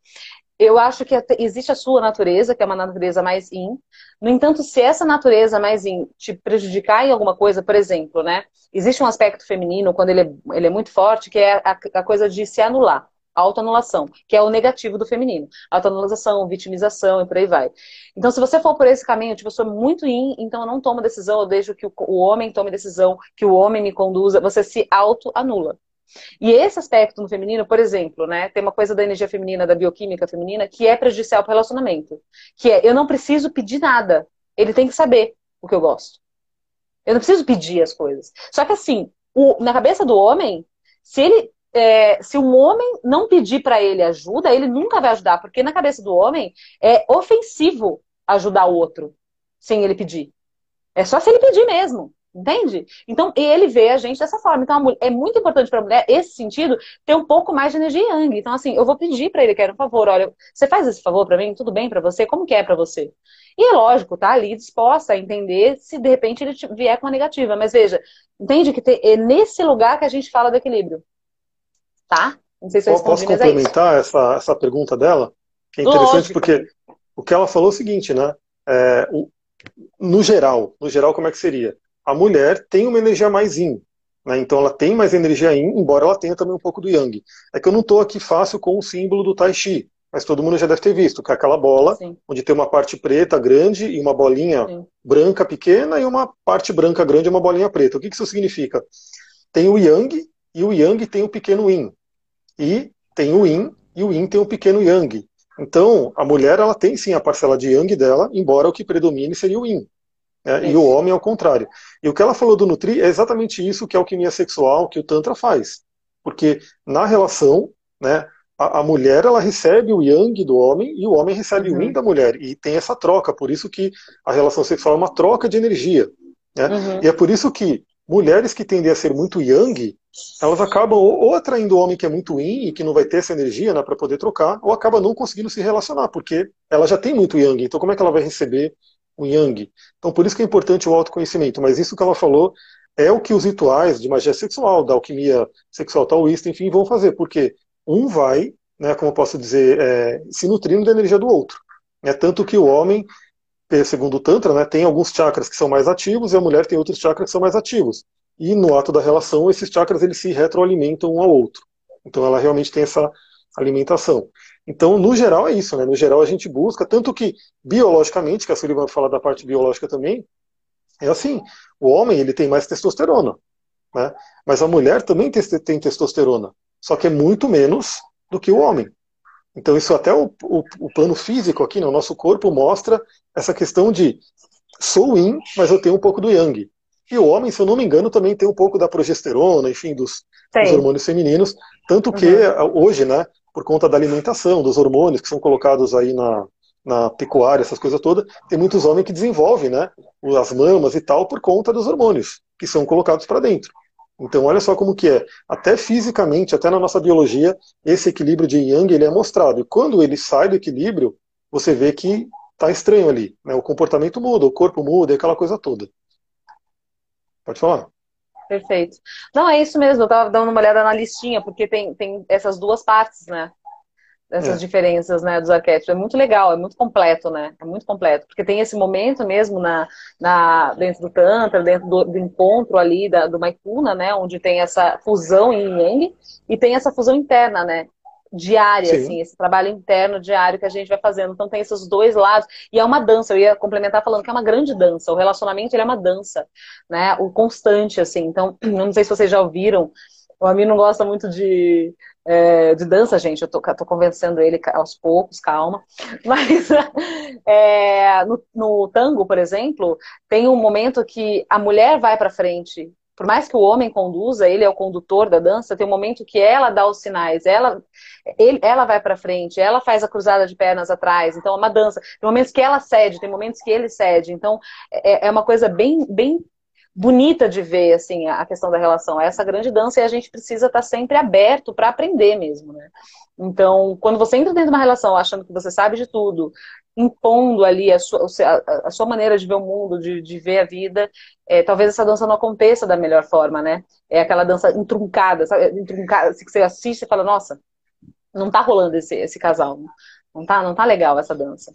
Eu acho que existe a sua natureza, que é uma natureza mais in. No entanto, se essa natureza mais in te prejudicar em alguma coisa, por exemplo, né? Existe um aspecto feminino, quando ele é, ele é muito forte, que é a, a coisa de se anular autoanulação, que é o negativo do feminino. Autoanulação, vitimização e por aí vai. Então, se você for por esse caminho, tipo, eu sou muito in, então eu não tomo decisão, eu deixo que o, homem tome decisão, que o homem me conduza, você se autoanula. E esse aspecto no feminino, por exemplo, né, tem uma coisa da energia feminina, da bioquímica feminina, que é prejudicial para o relacionamento. Que é, eu não preciso pedir nada. Ele tem que saber o que eu gosto. Eu não preciso pedir as coisas. Só que assim, o, na cabeça do homem, se ele é, se um homem não pedir para ele ajuda, ele nunca vai ajudar, porque na cabeça do homem é ofensivo ajudar o outro sem ele pedir. É só se ele pedir mesmo. Entende? Então, ele vê a gente dessa forma. Então, é muito importante para a mulher, esse sentido, ter um pouco mais de energia yang. Então, assim, eu vou pedir para ele, quero um favor, olha, você faz esse favor para mim? Tudo bem para você? Como que é para você? E é lógico, tá ali disposta a entender se de repente ele vier com uma negativa. Mas veja, entende que é nesse lugar que a gente fala do equilíbrio tá? Não sei se eu Posso é complementar é essa, essa pergunta dela? Que é interessante Lógico. porque o que ela falou é o seguinte, né? É, o, no geral, no geral, como é que seria? A mulher tem uma energia mais yin, né? então ela tem mais energia yin, embora ela tenha também um pouco do yang. É que eu não estou aqui fácil com o símbolo do Tai Chi, mas todo mundo já deve ter visto, que é aquela bola, Sim. onde tem uma parte preta grande e uma bolinha Sim. branca pequena e uma parte branca grande e uma bolinha preta. O que, que isso significa? Tem o yang e o yang tem o pequeno yin e tem o yin, e o yin tem um pequeno yang. Então, a mulher ela tem sim a parcela de yang dela, embora o que predomine seria o yin. Né? E o homem ao contrário. E o que ela falou do Nutri é exatamente isso que a alquimia sexual, que o Tantra faz. Porque na relação, né, a, a mulher ela recebe o yang do homem e o homem recebe uhum. o yin da mulher. E tem essa troca, por isso que a relação sexual é uma troca de energia. Né? Uhum. E é por isso que mulheres que tendem a ser muito yang, elas acabam ou atraindo o homem que é muito yin e que não vai ter essa energia né, para poder trocar, ou acaba não conseguindo se relacionar, porque ela já tem muito yang, então como é que ela vai receber o yang? Então por isso que é importante o autoconhecimento, mas isso que ela falou é o que os rituais de magia sexual, da alquimia sexual taoísta, enfim, vão fazer, porque um vai, né, como eu posso dizer, é, se nutrindo da energia do outro. É tanto que o homem, segundo o Tantra, né, tem alguns chakras que são mais ativos e a mulher tem outros chakras que são mais ativos e no ato da relação esses chakras eles se retroalimentam um ao outro. Então ela realmente tem essa alimentação. Então, no geral, é isso, né? No geral, a gente busca, tanto que biologicamente, que a Sullivan fala da parte biológica também, é assim: o homem ele tem mais testosterona, né? mas a mulher também tem testosterona, só que é muito menos do que o homem. Então, isso até o, o, o plano físico aqui no né? nosso corpo mostra essa questão de sou yin, mas eu tenho um pouco do yang. E o homem, se eu não me engano, também tem um pouco da progesterona, enfim, dos, dos hormônios femininos. Tanto que uhum. hoje, né, por conta da alimentação, dos hormônios que são colocados aí na, na pecuária, essas coisas todas, tem muitos homens que desenvolvem, né, as mamas e tal, por conta dos hormônios que são colocados para dentro. Então, olha só como que é. Até fisicamente, até na nossa biologia, esse equilíbrio de yang ele é mostrado. E quando ele sai do equilíbrio, você vê que está estranho ali. Né? O comportamento muda, o corpo muda, aquela coisa toda. Pode falar. Perfeito. Não, é isso mesmo, eu estava dando uma olhada na listinha, porque tem, tem essas duas partes, né? Essas é. diferenças, né, dos arquétipos. É muito legal, é muito completo, né? É muito completo. Porque tem esse momento mesmo na, na, dentro do Tantra, dentro do, do encontro ali da, do Maikuna, né? Onde tem essa fusão em Yang e tem essa fusão interna, né? diária, Sim. assim, esse trabalho interno diário que a gente vai fazendo. Então tem esses dois lados. E é uma dança, eu ia complementar falando que é uma grande dança. O relacionamento ele é uma dança, né? O constante, assim. Então, não sei se vocês já ouviram, o Amir não gosta muito de, é, de dança, gente. Eu tô, tô, convencendo ele aos poucos, calma. Mas é, no, no tango, por exemplo, tem um momento que a mulher vai para frente por mais que o homem conduza, ele é o condutor da dança, tem um momento que ela dá os sinais, ela, ele, ela vai para frente, ela faz a cruzada de pernas atrás, então é uma dança. Tem momentos que ela cede, tem momentos que ele cede, então é, é uma coisa bem, bem bonita de ver assim a questão da relação. É essa grande dança e a gente precisa estar sempre aberto para aprender mesmo, né? Então, quando você entra dentro de uma relação achando que você sabe de tudo, impondo ali a sua, a, sua maneira de ver o mundo, de, de ver a vida, é, talvez essa dança não aconteça da melhor forma, né? É aquela dança entruncada, sabe? Entruncada, assim, que você assiste e fala, nossa, não tá rolando esse, esse casal, não tá, não tá legal essa dança.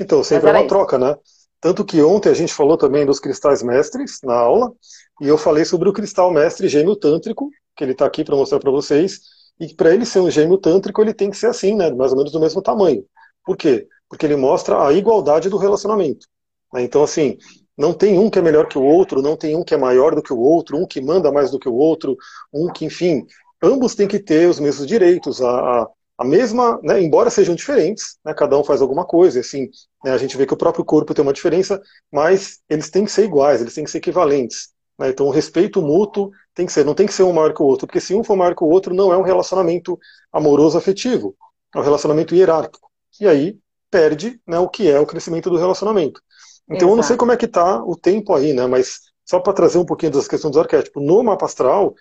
Então, sempre é uma isso. troca, né? Tanto que ontem a gente falou também dos cristais mestres na aula, e eu falei sobre o cristal mestre gêmeo tântrico, que ele está aqui para mostrar para vocês, e para ele ser um gêmeo tântrico, ele tem que ser assim, né, mais ou menos do mesmo tamanho. Por quê? Porque ele mostra a igualdade do relacionamento. Né? Então, assim, não tem um que é melhor que o outro, não tem um que é maior do que o outro, um que manda mais do que o outro, um que, enfim, ambos têm que ter os mesmos direitos, a, a, a mesma, né, embora sejam diferentes, né, cada um faz alguma coisa, assim, né, a gente vê que o próprio corpo tem uma diferença, mas eles têm que ser iguais, eles têm que ser equivalentes. Né, então o respeito mútuo tem que ser, não tem que ser um maior que o outro, porque se um for maior que o outro, não é um relacionamento amoroso afetivo, é um relacionamento hierárquico. E aí perde né, o que é o crescimento do relacionamento. Então Exato. eu não sei como é que está o tempo aí, né, mas só para trazer um pouquinho das questões dos arquétipos, no mapa astral,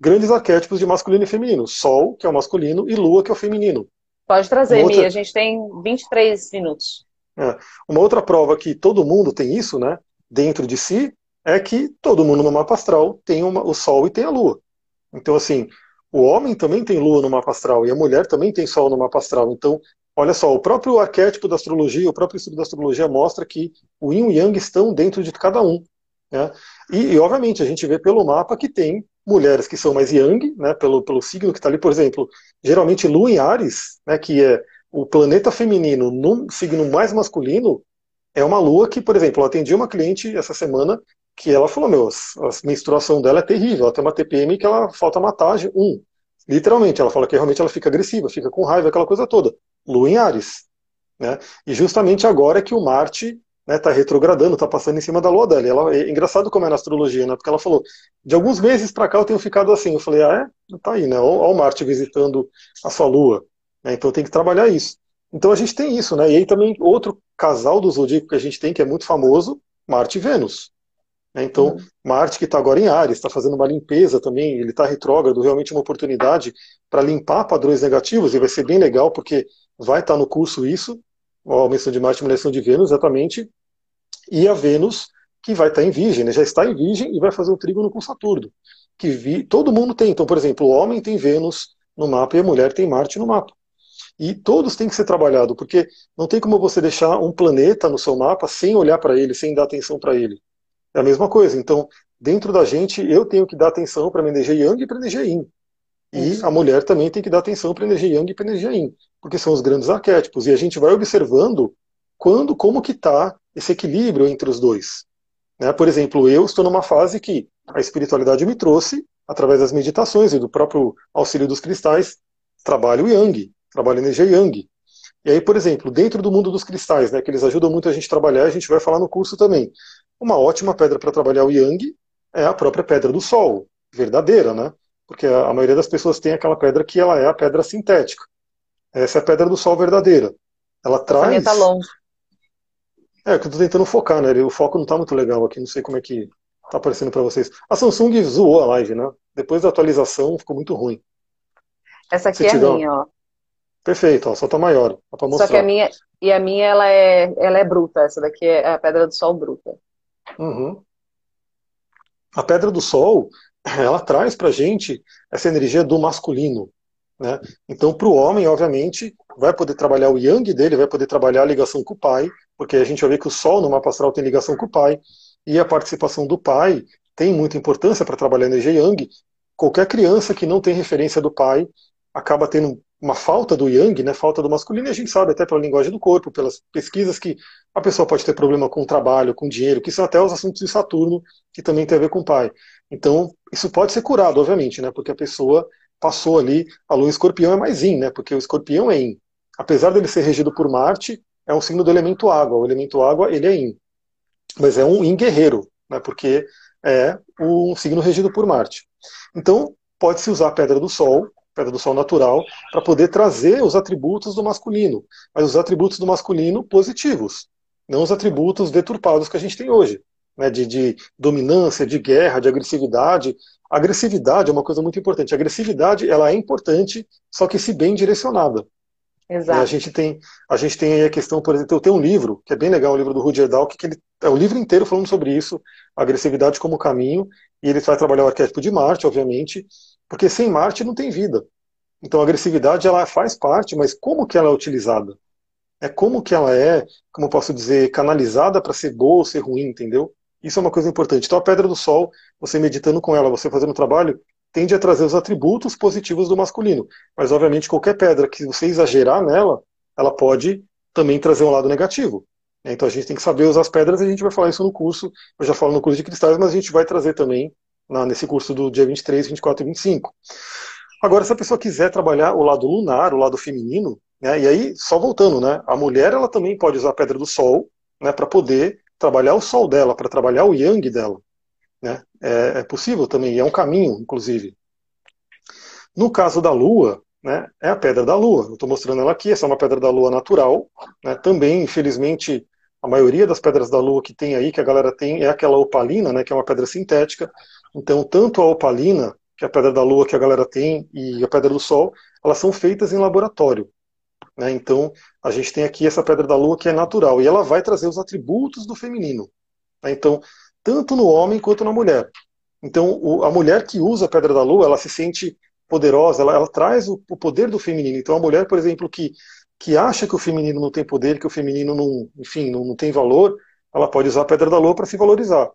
grandes arquétipos de masculino e feminino. Sol, que é o masculino, e Lua, que é o feminino. Pode trazer, outra... Mi, a gente tem 23 minutos. É. Uma outra prova que todo mundo tem isso, né, dentro de si, é que todo mundo no mapa astral tem uma, o Sol e tem a Lua. Então, assim, o homem também tem Lua no mapa astral e a mulher também tem Sol no mapa astral. Então, olha só, o próprio arquétipo da astrologia, o próprio estudo da astrologia mostra que o Yin e o Yang estão dentro de cada um. Né? E, e, obviamente, a gente vê pelo mapa que tem mulheres que são mais yang, né, pelo, pelo signo que está ali, por exemplo, geralmente Lua em Ares, né, que é o planeta feminino no signo mais masculino, é uma lua que, por exemplo, eu atendi uma cliente essa semana que ela falou, meu, a menstruação dela é terrível, ela tem uma TPM que ela falta matagem, um. Literalmente, ela fala que realmente ela fica agressiva, fica com raiva, aquela coisa toda. Lua em Ares. Né? E justamente agora é que o Marte né, tá retrogradando, tá passando em cima da lua dela. Ela, é engraçado como é na astrologia, né? Porque ela falou, de alguns meses para cá eu tenho ficado assim. Eu falei, ah, é? Tá aí, né? Olha o Marte visitando a sua lua. Né, então tem que trabalhar isso. Então a gente tem isso, né? E aí também outro casal do zodíaco que a gente tem, que é muito famoso, Marte e Vênus. Né, então, uhum. Marte, que está agora em Ares, está fazendo uma limpeza também, ele está retrógrado, realmente uma oportunidade para limpar padrões negativos, e vai ser bem legal, porque vai estar tá no curso isso, a menção de Marte a menção de Vênus, exatamente, e a Vênus, que vai estar em Virgem, né, já está em Virgem e vai fazer um trígono com Saturno. Que vi, todo mundo tem. Então, por exemplo, o homem tem Vênus no mapa e a mulher tem Marte no mapa. E todos têm que ser trabalhados, porque não tem como você deixar um planeta no seu mapa sem olhar para ele, sem dar atenção para ele. É a mesma coisa. Então, dentro da gente, eu tenho que dar atenção para a energia Yang e para a energia Yin. E a mulher também tem que dar atenção para a energia Yang e para a energia Yin porque são os grandes arquétipos, e a gente vai observando quando, como que está esse equilíbrio entre os dois. Né? Por exemplo, eu estou numa fase que a espiritualidade me trouxe, através das meditações e do próprio auxílio dos cristais, trabalho Yang, trabalho energia Yang. E aí, por exemplo, dentro do mundo dos cristais, né, que eles ajudam muito a gente a trabalhar, a gente vai falar no curso também. Uma ótima pedra para trabalhar o Yang é a própria pedra do Sol, verdadeira, né? Porque a, a maioria das pessoas tem aquela pedra que ela é a pedra sintética. Essa é a pedra do sol verdadeira. Ela traz. Tá longe. É, que eu tô tentando focar, né? O foco não tá muito legal aqui, não sei como é que tá aparecendo para vocês. A Samsung zoou a live, né? Depois da atualização ficou muito ruim. Essa aqui é a minha, ó. Perfeito, ó, só tá maior. Só que a minha, e a minha ela é, ela é bruta, essa daqui é a pedra do sol bruta. Uhum. A pedra do sol, ela traz pra gente essa energia do masculino, né? Então, para o homem, obviamente, vai poder trabalhar o yang dele, vai poder trabalhar a ligação com o pai, porque a gente vai ver que o Sol no mapa astral tem ligação com o pai, e a participação do pai tem muita importância para trabalhar a energia yang. Qualquer criança que não tem referência do pai acaba tendo uma falta do yang, né, falta do masculino, e a gente sabe até pela linguagem do corpo, pelas pesquisas que a pessoa pode ter problema com o trabalho, com o dinheiro, que são até os assuntos de Saturno, que também tem a ver com o pai. Então, isso pode ser curado, obviamente, né, porque a pessoa passou ali, a lua escorpião é mais in, né? Porque o escorpião é in. Apesar dele ser regido por Marte, é um signo do elemento água. O elemento água, ele é in. Mas é um in guerreiro, né? Porque é um signo regido por Marte. Então, pode-se usar a pedra do Sol, pedra do Sol natural, para poder trazer os atributos do masculino, mas os atributos do masculino positivos, não os atributos deturpados que a gente tem hoje, né, de, de dominância, de guerra, de agressividade. A agressividade é uma coisa muito importante. A agressividade ela é importante, só que se bem direcionada. Exato. a gente tem a gente tem aí a questão, por exemplo, eu tenho um livro que é bem legal, um livro do Rudyard Dalk, que ele é o livro inteiro falando sobre isso, agressividade como caminho, e ele vai trabalhar o arquétipo de Marte, obviamente, porque sem Marte não tem vida. Então a agressividade ela faz parte, mas como que ela é utilizada? É como que ela é, como posso dizer, canalizada para ser boa ou ser ruim, entendeu? Isso é uma coisa importante. Então a pedra do sol, você meditando com ela, você fazendo trabalho, tende a trazer os atributos positivos do masculino. Mas, obviamente, qualquer pedra que você exagerar nela, ela pode também trazer um lado negativo. Então a gente tem que saber usar as pedras e a gente vai falar isso no curso. Eu já falo no curso de cristais, mas a gente vai trazer também na, nesse curso do dia 23, 24 e 25. Agora, se a pessoa quiser trabalhar o lado lunar, o lado feminino, né, e aí, só voltando, né, a mulher ela também pode usar a pedra do sol né, para poder trabalhar o sol dela, para trabalhar o yang dela. Né? É, é, possível também, é um caminho, inclusive. No caso da Lua, né, é a pedra da Lua. Eu estou mostrando ela aqui, essa é uma pedra da Lua natural. Né? Também, infelizmente, a maioria das pedras da Lua que tem aí, que a galera tem, é aquela opalina, né, que é uma pedra sintética. Então, tanto a opalina, que é a pedra da Lua que a galera tem, e a pedra do Sol, elas são feitas em laboratório. Né? Então, a gente tem aqui essa pedra da Lua que é natural, e ela vai trazer os atributos do feminino. Né? Então, tanto no homem quanto na mulher. Então, o, a mulher que usa a pedra da lua, ela se sente poderosa, ela, ela traz o, o, poder do feminino. Então, a mulher, por exemplo, que, que acha que o feminino não tem poder, que o feminino não, enfim, não, não tem valor, ela pode usar a pedra da lua para se valorizar.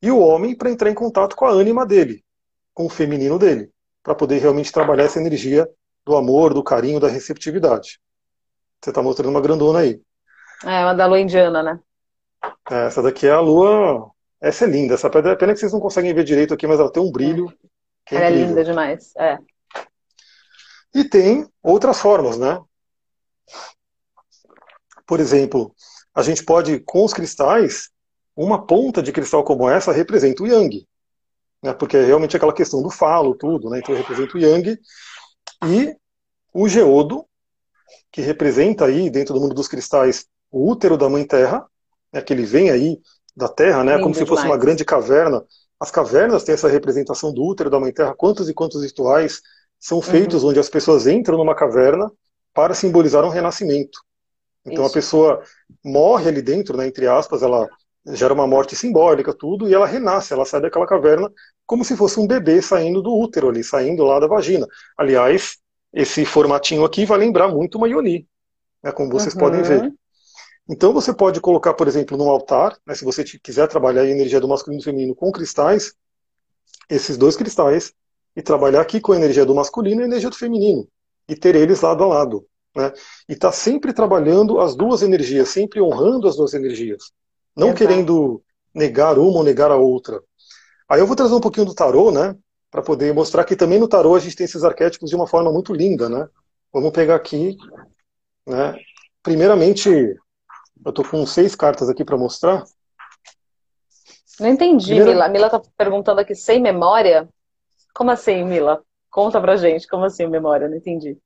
E o homem para entrar em contato com a ânima dele, com o feminino dele, para poder realmente trabalhar essa energia do amor, do carinho, da receptividade. Você está mostrando uma grandona aí. É, uma da lua indiana, né? É, essa daqui é a lua essa é linda. Essa pedra, pena que vocês não conseguem ver direito aqui, mas ela tem um brilho. É. ela é linda demais. É. E tem outras formas, né? Por exemplo, a gente pode, com os cristais, uma ponta de cristal como essa representa o Yang. Né? Porque é realmente aquela questão do falo, tudo, né? Então representa o Yang. E o geodo, que representa aí, dentro do mundo dos cristais, o útero da Mãe Terra, né? que ele vem aí da Terra, né? como se fosse uma grande caverna. As cavernas têm essa representação do útero da Mãe Terra. Quantos e quantos rituais são uhum. feitos uhum. onde as pessoas entram numa caverna para simbolizar um renascimento. Então Isso. a pessoa morre ali dentro, né, entre aspas, ela gera uma morte simbólica, tudo, e ela renasce, ela sai daquela caverna como se fosse um bebê saindo do útero ali, saindo lá da vagina. Aliás, esse formatinho aqui vai lembrar muito uma Yoni, né, como vocês uhum. podem ver. Então você pode colocar, por exemplo, num altar, né, se você quiser trabalhar a energia do masculino e do feminino com cristais, esses dois cristais, e trabalhar aqui com a energia do masculino e a energia do feminino, e ter eles lado a lado. Né? E tá sempre trabalhando as duas energias, sempre honrando as duas energias. Não Exato. querendo negar uma ou negar a outra. Aí eu vou trazer um pouquinho do tarô, né? Para poder mostrar que também no tarô a gente tem esses arquétipos de uma forma muito linda, né? Vamos pegar aqui, né? Primeiramente, eu tô com seis cartas aqui para mostrar. Não entendi, Primeira... Mila. Mila tá perguntando aqui sem memória. Como assim, Mila? Conta pra gente, como assim memória? Não entendi.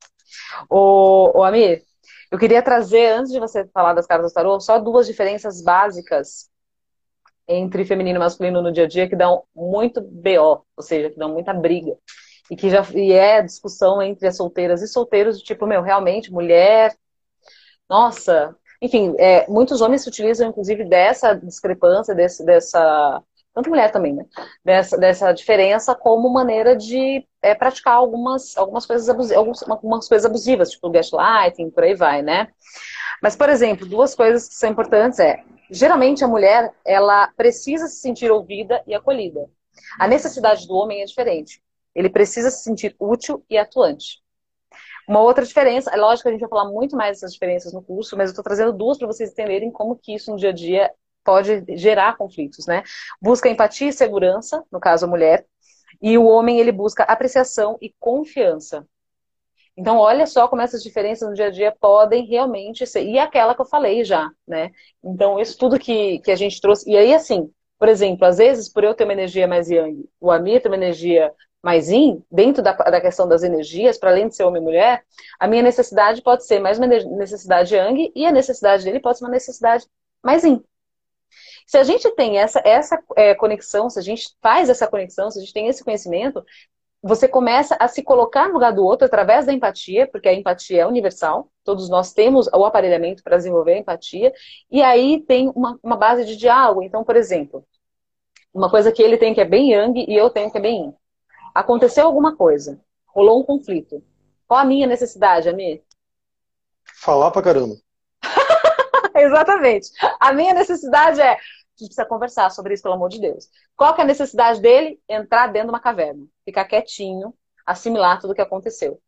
Ô, ô Amir, eu queria trazer, antes de você falar das cartas do tarô, só duas diferenças básicas entre feminino e masculino no dia a dia que dão muito BO, ou seja, que dão muita briga. E que já e é discussão entre as solteiras e solteiros, tipo, meu, realmente, mulher, nossa, enfim, é, muitos homens se utilizam, inclusive, dessa discrepância, desse, dessa. Tanto mulher também, né? Dessa, dessa diferença como maneira de é, praticar algumas, algumas, coisas abusivas, algumas, coisas abusivas, tipo gaslighting, por aí vai, né? Mas, por exemplo, duas coisas que são importantes é, geralmente a mulher, ela precisa se sentir ouvida e acolhida. A necessidade do homem é diferente. Ele precisa se sentir útil e atuante. Uma outra diferença, é lógico que a gente vai falar muito mais dessas diferenças no curso, mas eu estou trazendo duas para vocês entenderem como que isso no dia a dia pode gerar conflitos, né? Busca empatia e segurança, no caso a mulher, e o homem ele busca apreciação e confiança. Então, olha só como essas diferenças no dia a dia podem realmente ser. E aquela que eu falei já, né? Então, isso tudo que, que a gente trouxe. E aí, assim, Por exemplo, às vezes, por eu ter uma energia mais yang, o Amir tem uma energia mais yin, dentro da, da questão das energias, para além de ser homem e mulher, a minha necessidade pode ser mais uma necessidade yang e a necessidade dele pode ser uma necessidade mais yin. Se a gente tem essa, essa é, conexão, se a gente faz essa conexão, se a gente tem esse conhecimento, você começa a se colocar no lugar do outro através da empatia, porque a empatia é universal, todos nós temos o aparelhamento para desenvolver a empatia, e aí tem uma, uma, base de diálogo. Então, por exemplo, uma coisa que ele tem que é bem yang e eu tenho que é bem yin. Aconteceu alguma coisa, rolou um conflito. Qual a minha necessidade, Amir? Falar pra caramba. Exatamente. A minha necessidade é gente precisa conversar sobre isso, pelo amor de Deus. Qual que é a necessidade dele? Entrar dentro de uma caverna, ficar quietinho, assimilar tudo o que aconteceu.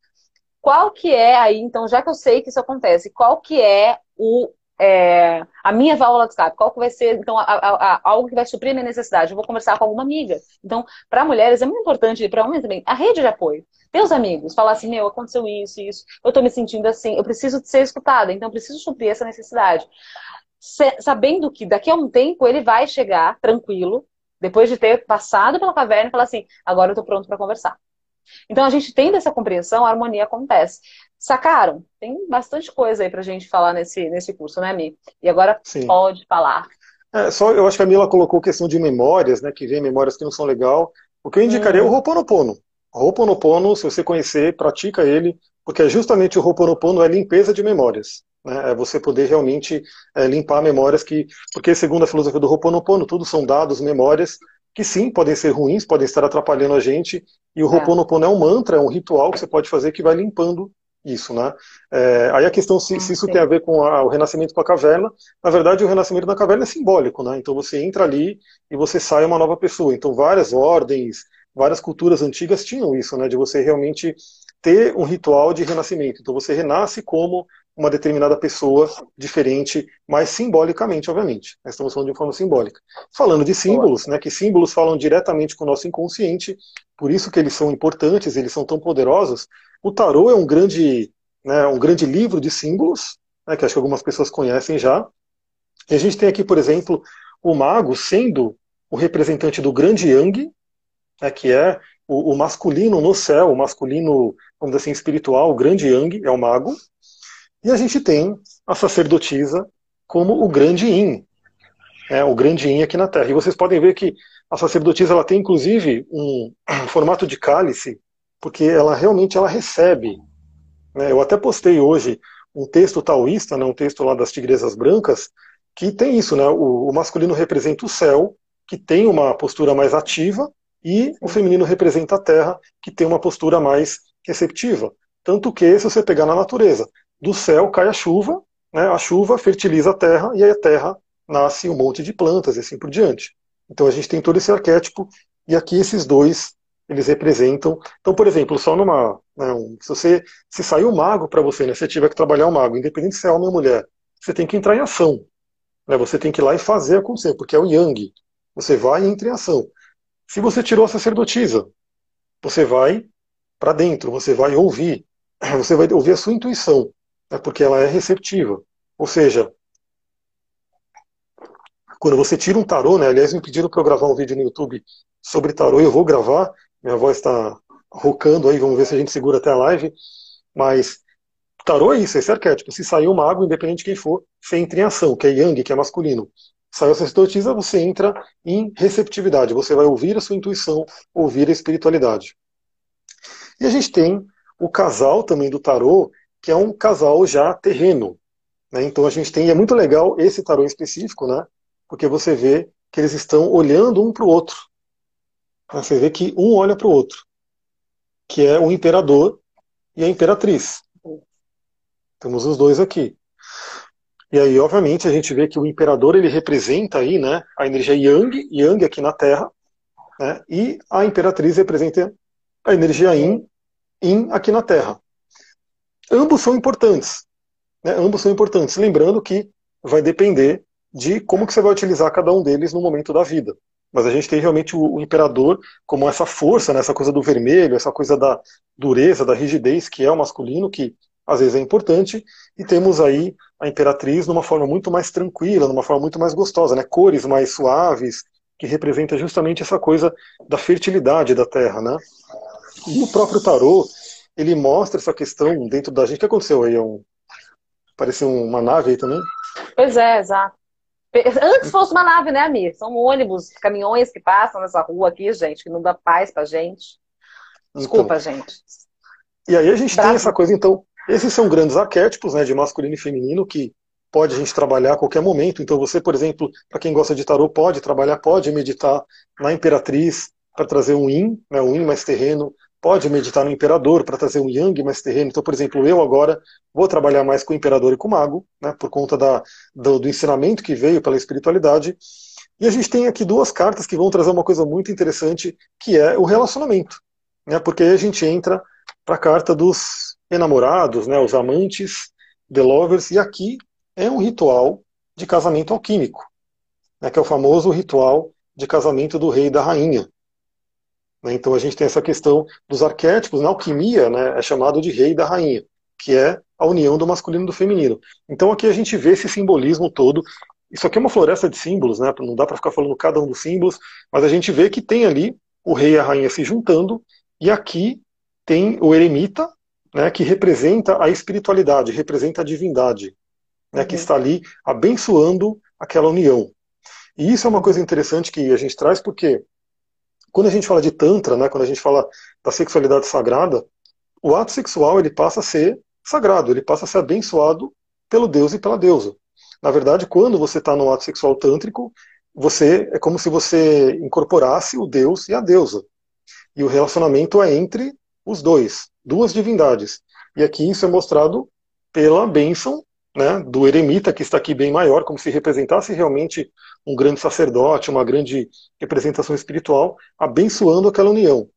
Qual que é aí, então, já que eu sei que isso acontece, qual que é o é, a minha válvula de escape, qual que vai ser, então, a, a, a, algo que vai suprir a minha necessidade? Eu vou conversar com alguma amiga. Então, para mulheres é muito importante, para homens também, a rede de apoio. Teus amigos, falar assim, meu, aconteceu isso, isso, eu tô me sentindo assim, eu preciso de ser escutada, então eu preciso suprir essa necessidade sabendo que daqui a um tempo ele vai chegar tranquilo, depois de ter passado pela caverna, e falar assim: agora eu estou pronto para conversar. Então, a gente tendo essa compreensão, a harmonia acontece. Sacaram? Tem bastante coisa aí pra gente falar nesse, nesse curso, né, Mi? E agora Sim. pode falar. É, só, eu acho que a Mila colocou questão de memórias, né? Que vem memórias que não são legal. O que eu indicaria hum. é o Ho'oponopono. O Ho'oponopono, se você conhecer, pratica ele, porque é justamente o Ho'oponopono é limpeza de memórias. Né? É você poder realmente é, limpar memórias que. Porque, segundo a filosofia do Ho'oponopono, tudo são dados, memórias que sim, podem ser ruins, podem estar atrapalhando a gente. E o é. Ho'oponopono é um mantra, é um ritual que você pode fazer que vai limpando isso, né? É, aí a questão se, se isso tem a ver com a, o renascimento com a caverna, na verdade o renascimento da caverna é simbólico, né? Então você entra ali e você sai uma nova pessoa. Então várias ordens, várias culturas antigas tinham isso, né? De você realmente ter um ritual de renascimento. Então você renasce como uma determinada pessoa diferente, mas simbolicamente, obviamente. Nós estamos falando de uma forma simbólica. Falando de símbolos, né, que símbolos falam diretamente com o nosso inconsciente, por isso que eles são importantes, eles são tão poderosos. O tarô é um grande, né, um grande livro de símbolos, né, que acho que algumas pessoas conhecem já. E a gente tem aqui, por exemplo, o mago sendo o representante do grande Yang, né, que é o, o masculino no céu, o masculino, vamos dizer assim, espiritual, o grande Yang é o mago. E a gente tem a sacerdotisa como o grande Yin, é, o grande Yin aqui na Terra. E vocês podem ver que a sacerdotisa ela tem inclusive um, um formato de cálice, porque ela realmente ela recebe. Né? Eu até postei hoje um texto taoísta, né, um texto lá das tigresas brancas, que tem isso, né? O, o masculino representa o céu, que tem uma postura mais ativa, e o feminino representa a terra, que tem uma postura mais receptiva. Tanto que, se você pegar na natureza, do céu cai a chuva, né, a chuva fertiliza a terra e aí a terra nasce um monte de plantas e assim por diante. Então a gente tem todo esse arquétipo e aqui esses dois eles representam. Então, por exemplo, só numa. Né, um, se você se sair um mago para você, né, você tiver que trabalhar um mago, independente se é homem ou mulher, você tem que entrar em ação. Né, você tem que ir lá e fazer acontecer, porque é o Yang. Você vai e entra em ação. Se você tirou a sacerdotisa, você vai para dentro, você vai ouvir, você vai ouvir a sua intuição é porque ela é receptiva. Ou seja, quando você tira um tarô, né? Aliás, me pediram para eu gravar um vídeo no YouTube sobre tarô, eu vou gravar. Minha voz está rocando aí, vamos ver se a gente segura até a live. Mas tarô é isso, esse arquétipo. Se sair uma água, independente de quem for, você entra em ação, que é yang, que é masculino. Saiu a sacerdotisa, você entra em receptividade. Você vai ouvir a sua intuição, ouvir a espiritualidade. E a gente tem o casal também do tarô, que é um casal já terreno. Né? Então a gente tem, é muito legal esse tarô específico, né? porque você vê que eles estão olhando um para o outro. Você vê que um olha para o outro, que é o imperador e a imperatriz. Temos os dois aqui. E aí, obviamente, a gente vê que o imperador ele representa aí, né, a energia Yang, Yang aqui na Terra, né, e a imperatriz representa a energia Yin, Yin aqui na Terra. Ambos são importantes. Né? Ambos são importantes. Lembrando que vai depender de como que você vai utilizar cada um deles no momento da vida. Mas a gente tem realmente o, o imperador como essa força, né? essa coisa do vermelho, essa coisa da dureza, da rigidez, que é o masculino, que às vezes é importante, e temos aí a imperatriz numa forma muito mais tranquila, numa forma muito mais gostosa, né? cores mais suaves, que representa justamente essa coisa da fertilidade da terra, né? E o próprio tarô, ele mostra essa questão dentro da gente. O que aconteceu aí? É um... Parece uma nave aí também? Pois é, exato. Antes fosse uma nave, né, Amir? São ônibus, caminhões que passam nessa rua aqui, gente, que não dá paz pra gente. Desculpa, então, gente. E aí a gente Brasil. tem essa coisa, então, esses são grandes arquétipos, né, de masculino e feminino, que pode a gente trabalhar a qualquer momento. Então você, por exemplo, para quem gosta de tarô, pode trabalhar, pode meditar na Imperatriz para trazer um Yin, né, um Yin mais terreno, pode meditar no Imperador para trazer um Yang mais terreno. Então, por exemplo, eu agora vou trabalhar mais com o Imperador e com o Mago, né, por conta da, do, do ensinamento que veio pela espiritualidade. E a gente tem aqui duas cartas que vão trazer uma coisa muito interessante, que é o relacionamento. Né, porque aí a gente entra para a carta dos enamorados, né, os amantes, the lovers, e aqui é um ritual de casamento alquímico, né, que é o famoso ritual de casamento do rei e da rainha. Né, então a gente tem essa questão dos arquétipos, na alquimia né, é chamado de rei e da rainha, que é a união do masculino e do feminino. Então aqui a gente vê esse simbolismo todo. Isso aqui é uma floresta de símbolos, né, não dá para ficar falando cada um dos símbolos, mas a gente vê que tem ali o rei e a rainha se juntando, e aqui tem o eremita, né, que representa a espiritualidade, representa a divindade né, que uhum. está ali abençoando aquela união. E isso é uma coisa interessante que a gente traz porque quando a gente fala de tantra, né, quando a gente fala da sexualidade sagrada, o ato sexual ele passa a ser sagrado, ele passa a ser abençoado pelo Deus e pela deusa. Na verdade, quando você está no ato sexual tântrico, você é como se você incorporasse o Deus e a deusa. E o relacionamento é entre os dois, duas divindades. E aqui isso é mostrado pela bênção né, do eremita, que está aqui bem maior, como se representasse realmente um grande sacerdote, uma grande representação espiritual, abençoando aquela união.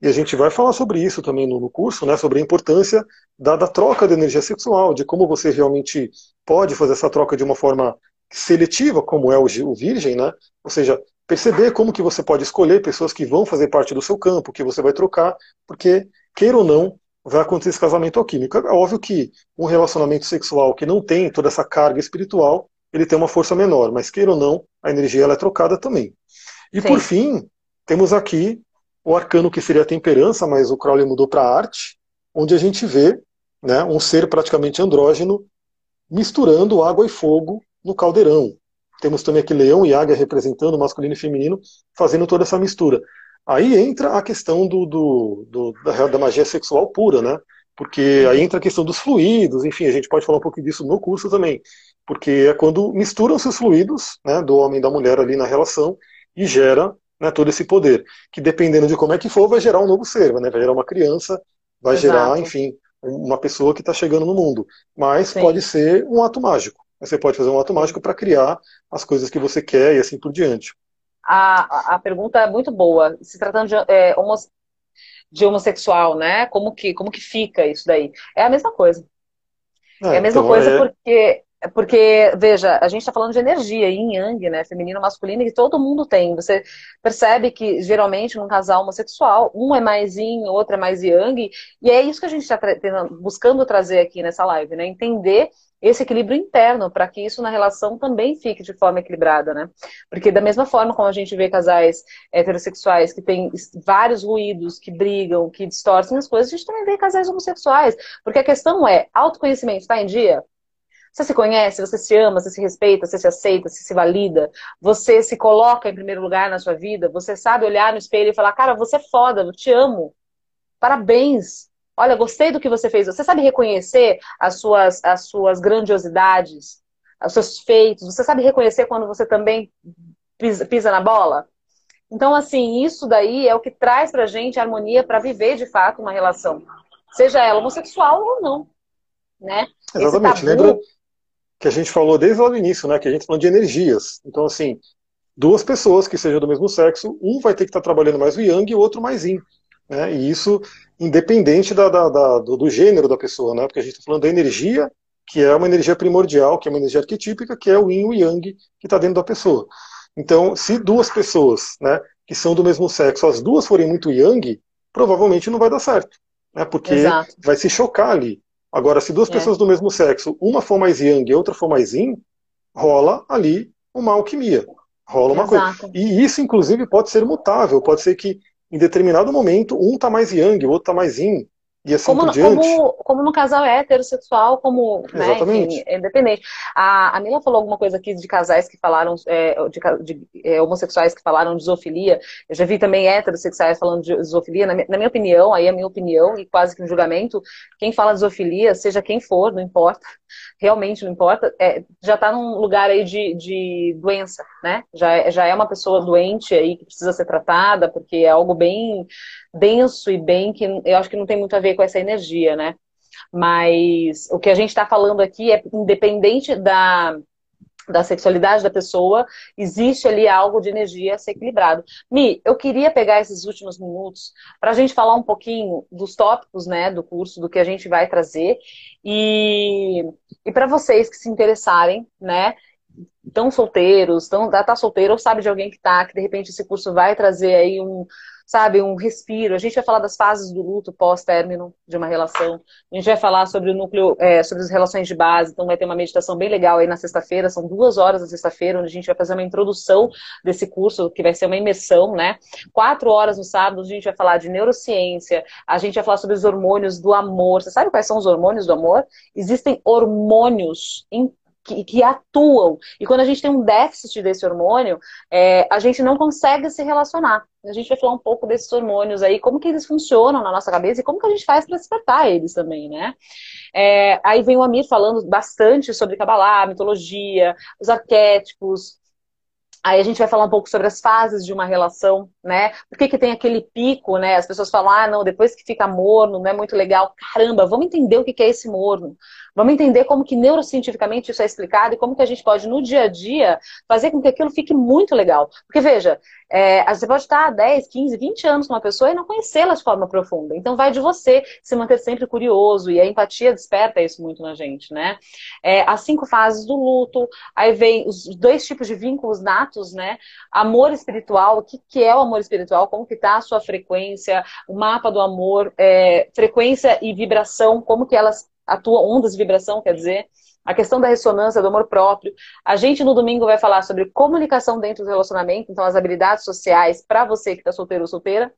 E a gente vai falar sobre isso também no, curso, né, sobre a importância da, da troca de energia sexual, de como você realmente pode fazer essa troca de uma forma seletiva, como é o, o virgem, né? Ou seja, perceber como que você pode escolher pessoas que vão fazer parte do seu campo, que você vai trocar, porque, queira ou não, vai acontecer esse casamento alquímico. É óbvio que um relacionamento sexual que não tem toda essa carga espiritual, ele tem uma força menor, mas queira ou não, a energia ela é trocada também. E Sim. por fim, temos aqui o arcano que seria a temperança, mas o Crowley mudou para arte, onde a gente vê né, um ser praticamente andrógeno misturando água e fogo no caldeirão. Temos também aqui leão e águia representando masculino e feminino, fazendo toda essa mistura. Aí entra a questão do, do, do da, da, magia sexual pura, né? Porque aí entra a questão dos fluidos, enfim, a gente pode falar um pouco disso no curso também. Porque é quando misturam-se os fluidos né, do homem e da mulher ali na relação e gera né, todo esse poder. Que dependendo de como é que for, vai gerar um novo ser, né? vai gerar uma criança, vai Exato. gerar, enfim, uma pessoa que está chegando no mundo. Mas Sim. pode ser um ato mágico. Você pode fazer um ato mágico para criar as coisas que você quer e assim por diante a, a pergunta é muito boa. Se tratando de, é, de homossexual, né? Como que, como que fica isso daí? É a mesma coisa. É, é a mesma então coisa é... porque porque, veja, a gente está falando de energia, yin yang, né? Feminino, masculino, que todo mundo tem. Você percebe que, geralmente, num casal homossexual, um é mais yin, outro é mais yang, e é isso que a gente está buscando trazer aqui nessa live, né? Entender esse equilíbrio interno, para que isso na relação também fique de forma equilibrada, né? Porque da mesma forma como a gente vê casais heterossexuais que têm vários ruídos, que brigam, que distorcem as coisas, a gente também vê casais homossexuais. Porque a questão é, autoconhecimento está em dia? Você se conhece, você se ama, você se respeita, você se aceita, você se valida, você se coloca em primeiro lugar na sua vida, você sabe olhar no espelho e falar, cara, você é foda, eu te amo. Parabéns, Olha, gostei do que você fez. Você sabe reconhecer as suas, as suas grandiosidades, os seus feitos. Você sabe reconhecer quando você também pisa, pisa na bola? Então, assim, isso daí é o que traz pra gente harmonia para viver de fato uma relação. Seja ela homossexual ou não. Né? Exatamente. Tabu... Lembra que a gente falou desde lá do início, né? Que a gente falou de energias. Então, assim, duas pessoas que sejam do mesmo sexo, um vai ter que estar tá trabalhando mais o yang e o outro mais yin. Né? E isso independente da, da, da, do, do, gênero da pessoa, né? porque a gente está falando da energia, que é uma energia primordial, que é uma energia arquetípica, que é o yin e o yang que está dentro da pessoa. Então, se duas pessoas né, que são do mesmo sexo, as duas forem muito yang, provavelmente não vai dar certo, né? porque Exato. vai se chocar ali. Agora, se duas é. pessoas do mesmo sexo, uma for mais yang e outra for mais yin, rola ali uma alquimia Rola uma Exato. coisa. E isso, inclusive, pode ser mutável. Pode ser que, em determinado momento, um tá mais yang, o outro tá mais yin. E assim como, por diante. Como, como no casal heterossexual, como né, enfim, independente. A, a Mila falou alguma coisa aqui de casais que falaram, é, de, de é, homossexuais que falaram de zoofilia. Eu já vi também heterossexuais falando de zoofilia. Na, na minha opinião, aí é a minha opinião, e quase que um julgamento, quem fala de zoofilia, seja quem for, não importa, realmente não importa, é, já está num lugar aí de, de doença, né? Já, é, já é uma pessoa doente aí que precisa ser tratada, porque é algo bem denso e bem que eu acho que não tem muito a ver com essa energia, né? Mas o que a gente está falando aqui é independente da, da sexualidade da pessoa, existe ali algo de energia a ser equilibrado. Mi, eu queria pegar esses últimos minutos para a gente falar um pouquinho dos tópicos né, do curso, do que a gente vai trazer. E, e para vocês que se interessarem, né? Estão solteiros, estão, tá solteiro ou sabe de alguém que tá, que de repente esse curso vai trazer aí um, sabe, um respiro. A gente vai falar das fases do luto pós-término de uma relação. A gente vai falar sobre o núcleo, é, sobre as relações de base. Então vai ter uma meditação bem legal aí na sexta-feira. São duas horas na sexta-feira, onde a gente vai fazer uma introdução desse curso, que vai ser uma imersão, né? Quatro horas no sábado, a gente vai falar de neurociência. A gente vai falar sobre os hormônios do amor. Você sabe quais são os hormônios do amor? Existem hormônios em que, que, atuam. E quando a gente tem um déficit desse hormônio, é, a gente não consegue se relacionar. A gente vai falar um pouco desses hormônios aí, como que eles funcionam na nossa cabeça e como que a gente faz para despertar eles também, né? É, aí vem o Amir falando bastante sobre Kabbalah, mitologia, os arquétipos, Aí a gente vai falar um pouco sobre as fases de uma relação, né? Por que, que tem aquele pico, né? As pessoas falam, ah, não, depois que fica morno, não é muito legal. Caramba, vamos entender o que, que é esse morno. Vamos entender como que neurocientificamente isso é explicado e como que a gente pode, no dia a dia, fazer com que aquilo fique muito legal. Porque, veja, é, você pode estar 10, 15, 20 anos com uma pessoa e não conhecê-la de forma profunda. Então, vai de você se manter sempre curioso e a empatia desperta isso muito na gente, né? É, as cinco fases do luto, aí vem os dois tipos de vínculos natos, né? Amor espiritual, o que, que é o amor espiritual, como que está a sua frequência, o mapa do amor, é, frequência e vibração, como que elas atua ondas de vibração, quer dizer, a questão da ressonância, do amor próprio. A gente no domingo vai falar sobre comunicação dentro do relacionamento, então as habilidades sociais para você que está solteiro ou solteira.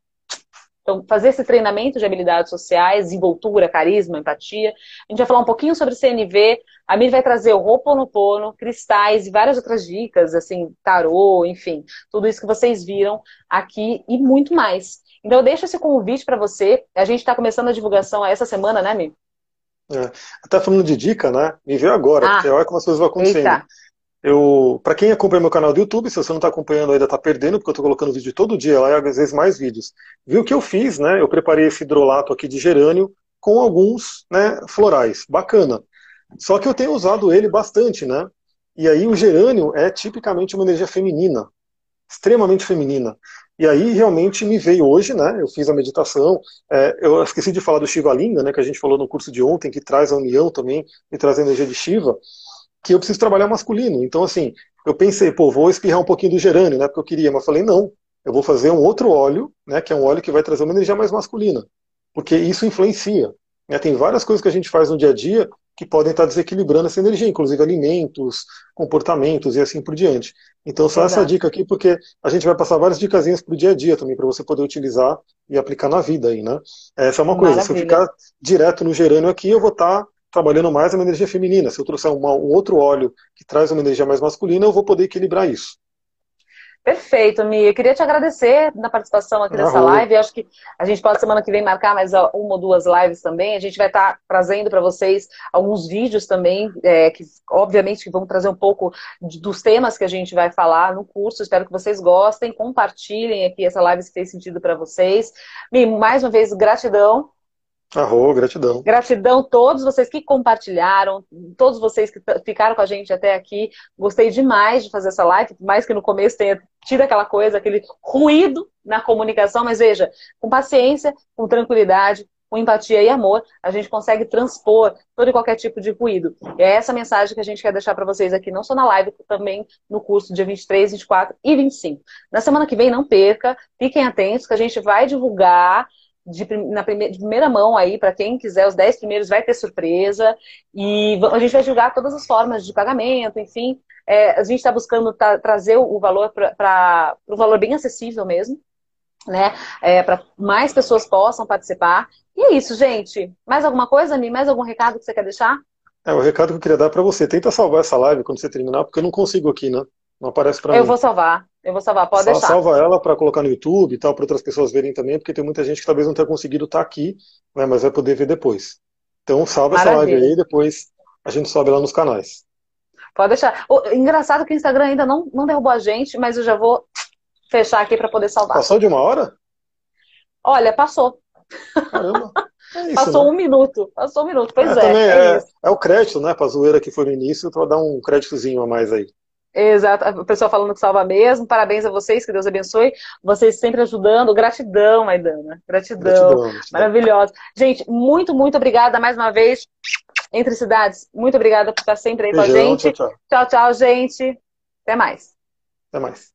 Então, fazer esse treinamento de habilidades sociais, desenvoltura, carisma, empatia. A gente vai falar um pouquinho sobre CNV. A Mir vai trazer o Ho'oponopono, cristais e várias outras dicas, assim, tarô, enfim, tudo isso que vocês viram aqui e muito mais. Então, eu deixo esse convite para você. A gente está começando a divulgação essa semana, né, Mir? É. Até falando de dica, né? Me veio agora, ah, porque olha como as coisas vão acontecendo. Eita. Eu, para quem acompanha meu canal do YouTube, se você não está acompanhando ainda está perdendo, porque eu estou colocando vídeo todo dia lá e às vezes mais vídeos. Viu o que eu fiz, né? Eu preparei esse hidrolato aqui de gerânio com alguns né, florais. Bacana. Só que eu tenho usado ele bastante, né? E aí o gerânio é tipicamente uma energia feminina, extremamente feminina. E aí realmente me veio hoje, né? Eu fiz a meditação. É, eu esqueci de falar do Shiva Linga, né? Que a gente falou no curso de ontem, que traz a união também e traz a energia de Shiva, que eu preciso trabalhar masculino. Então, assim, eu pensei, pô, vou espirrar um pouquinho do gerânio, né? Porque eu queria, mas falei, não, eu vou fazer um outro óleo, né? Que é um óleo que vai trazer uma energia mais masculina. Porque isso influencia. Né? Tem várias coisas que a gente faz no dia a dia que podem estar desequilibrando essa energia, inclusive alimentos, comportamentos e assim por diante. Então, só Exato. essa dica aqui, porque a gente vai passar várias dicasinhas para o dia a dia também, para você poder utilizar e aplicar na vida aí, né? Essa é uma coisa. Maravilha. Se eu ficar direto no gerânio aqui, eu vou estar trabalhando mais a minha energia feminina. Se eu trouxer uma, um outro óleo que traz uma energia mais masculina, eu vou poder equilibrar isso. Perfeito, Mi. Eu queria te agradecer na participação aqui dessa live. Eu acho que a gente pode semana que vem marcar mais uma ou duas lives também. A gente vai estar trazendo para vocês alguns vídeos também, é, que obviamente vão trazer um pouco de, dos temas que a gente vai falar no curso. Espero que vocês gostem, compartilhem aqui essa live se fez sentido para vocês. Mi, mais uma vez, gratidão Arro, gratidão. Gratidão a todos vocês que compartilharam, todos vocês que ficaram com a gente até aqui. Gostei demais de fazer essa live, mais que no começo tenha tido aquela coisa, aquele ruído na comunicação, mas veja, com paciência, com tranquilidade, com empatia e amor, a gente consegue transpor todo e qualquer tipo de ruído. E é essa mensagem que a gente quer deixar para vocês aqui, não só na live, também no curso dia 23, 24 e 25. Na semana que vem, não perca, fiquem atentos que a gente vai divulgar de, na primeira, de primeira mão aí, para quem quiser, os 10 primeiros vai ter surpresa. E a gente vai julgar todas as formas de pagamento, enfim. É, a gente está buscando tra trazer o valor para o valor bem acessível mesmo, né? É, para mais pessoas possam participar. E é isso, gente. Mais alguma coisa, Mi? Mais algum recado que você quer deixar? É, o recado que eu queria dar para você. Tenta salvar essa live quando você terminar, porque eu não consigo aqui, né? Não aparece para mim. Eu vou salvar. Eu vou salvar, pode deixar. Salva ela para colocar no YouTube e tal, para outras pessoas verem também, porque tem muita gente que talvez não tenha conseguido estar tá aqui, né, mas vai poder ver depois. Então salva Maravilha. essa live aí, depois a gente sobe lá nos canais. Pode deixar. O, engraçado que o Instagram ainda não, não derrubou a gente, mas eu já vou fechar aqui para poder salvar. Passou de uma hora? Olha, passou. Caramba. É isso, Passou né? um minuto. Passou um minuto. Pois é. É, é, é, é, o crédito, né? Pra zoeira que foi no início, vou dar um créditozinho a mais aí. Exato, a pessoa falando que salva mesmo. Parabéns a vocês, que Deus abençoe. Vocês sempre ajudando. Gratidão, Maidana. Gratidão. Gratidão. Maravilhosa. Gente, muito, muito obrigada mais uma vez. Entre Cidades, muito obrigada por estar sempre aí Beijão, com a gente. Tchau, tchau. tchau, tchau, gente. Até mais. Até mais.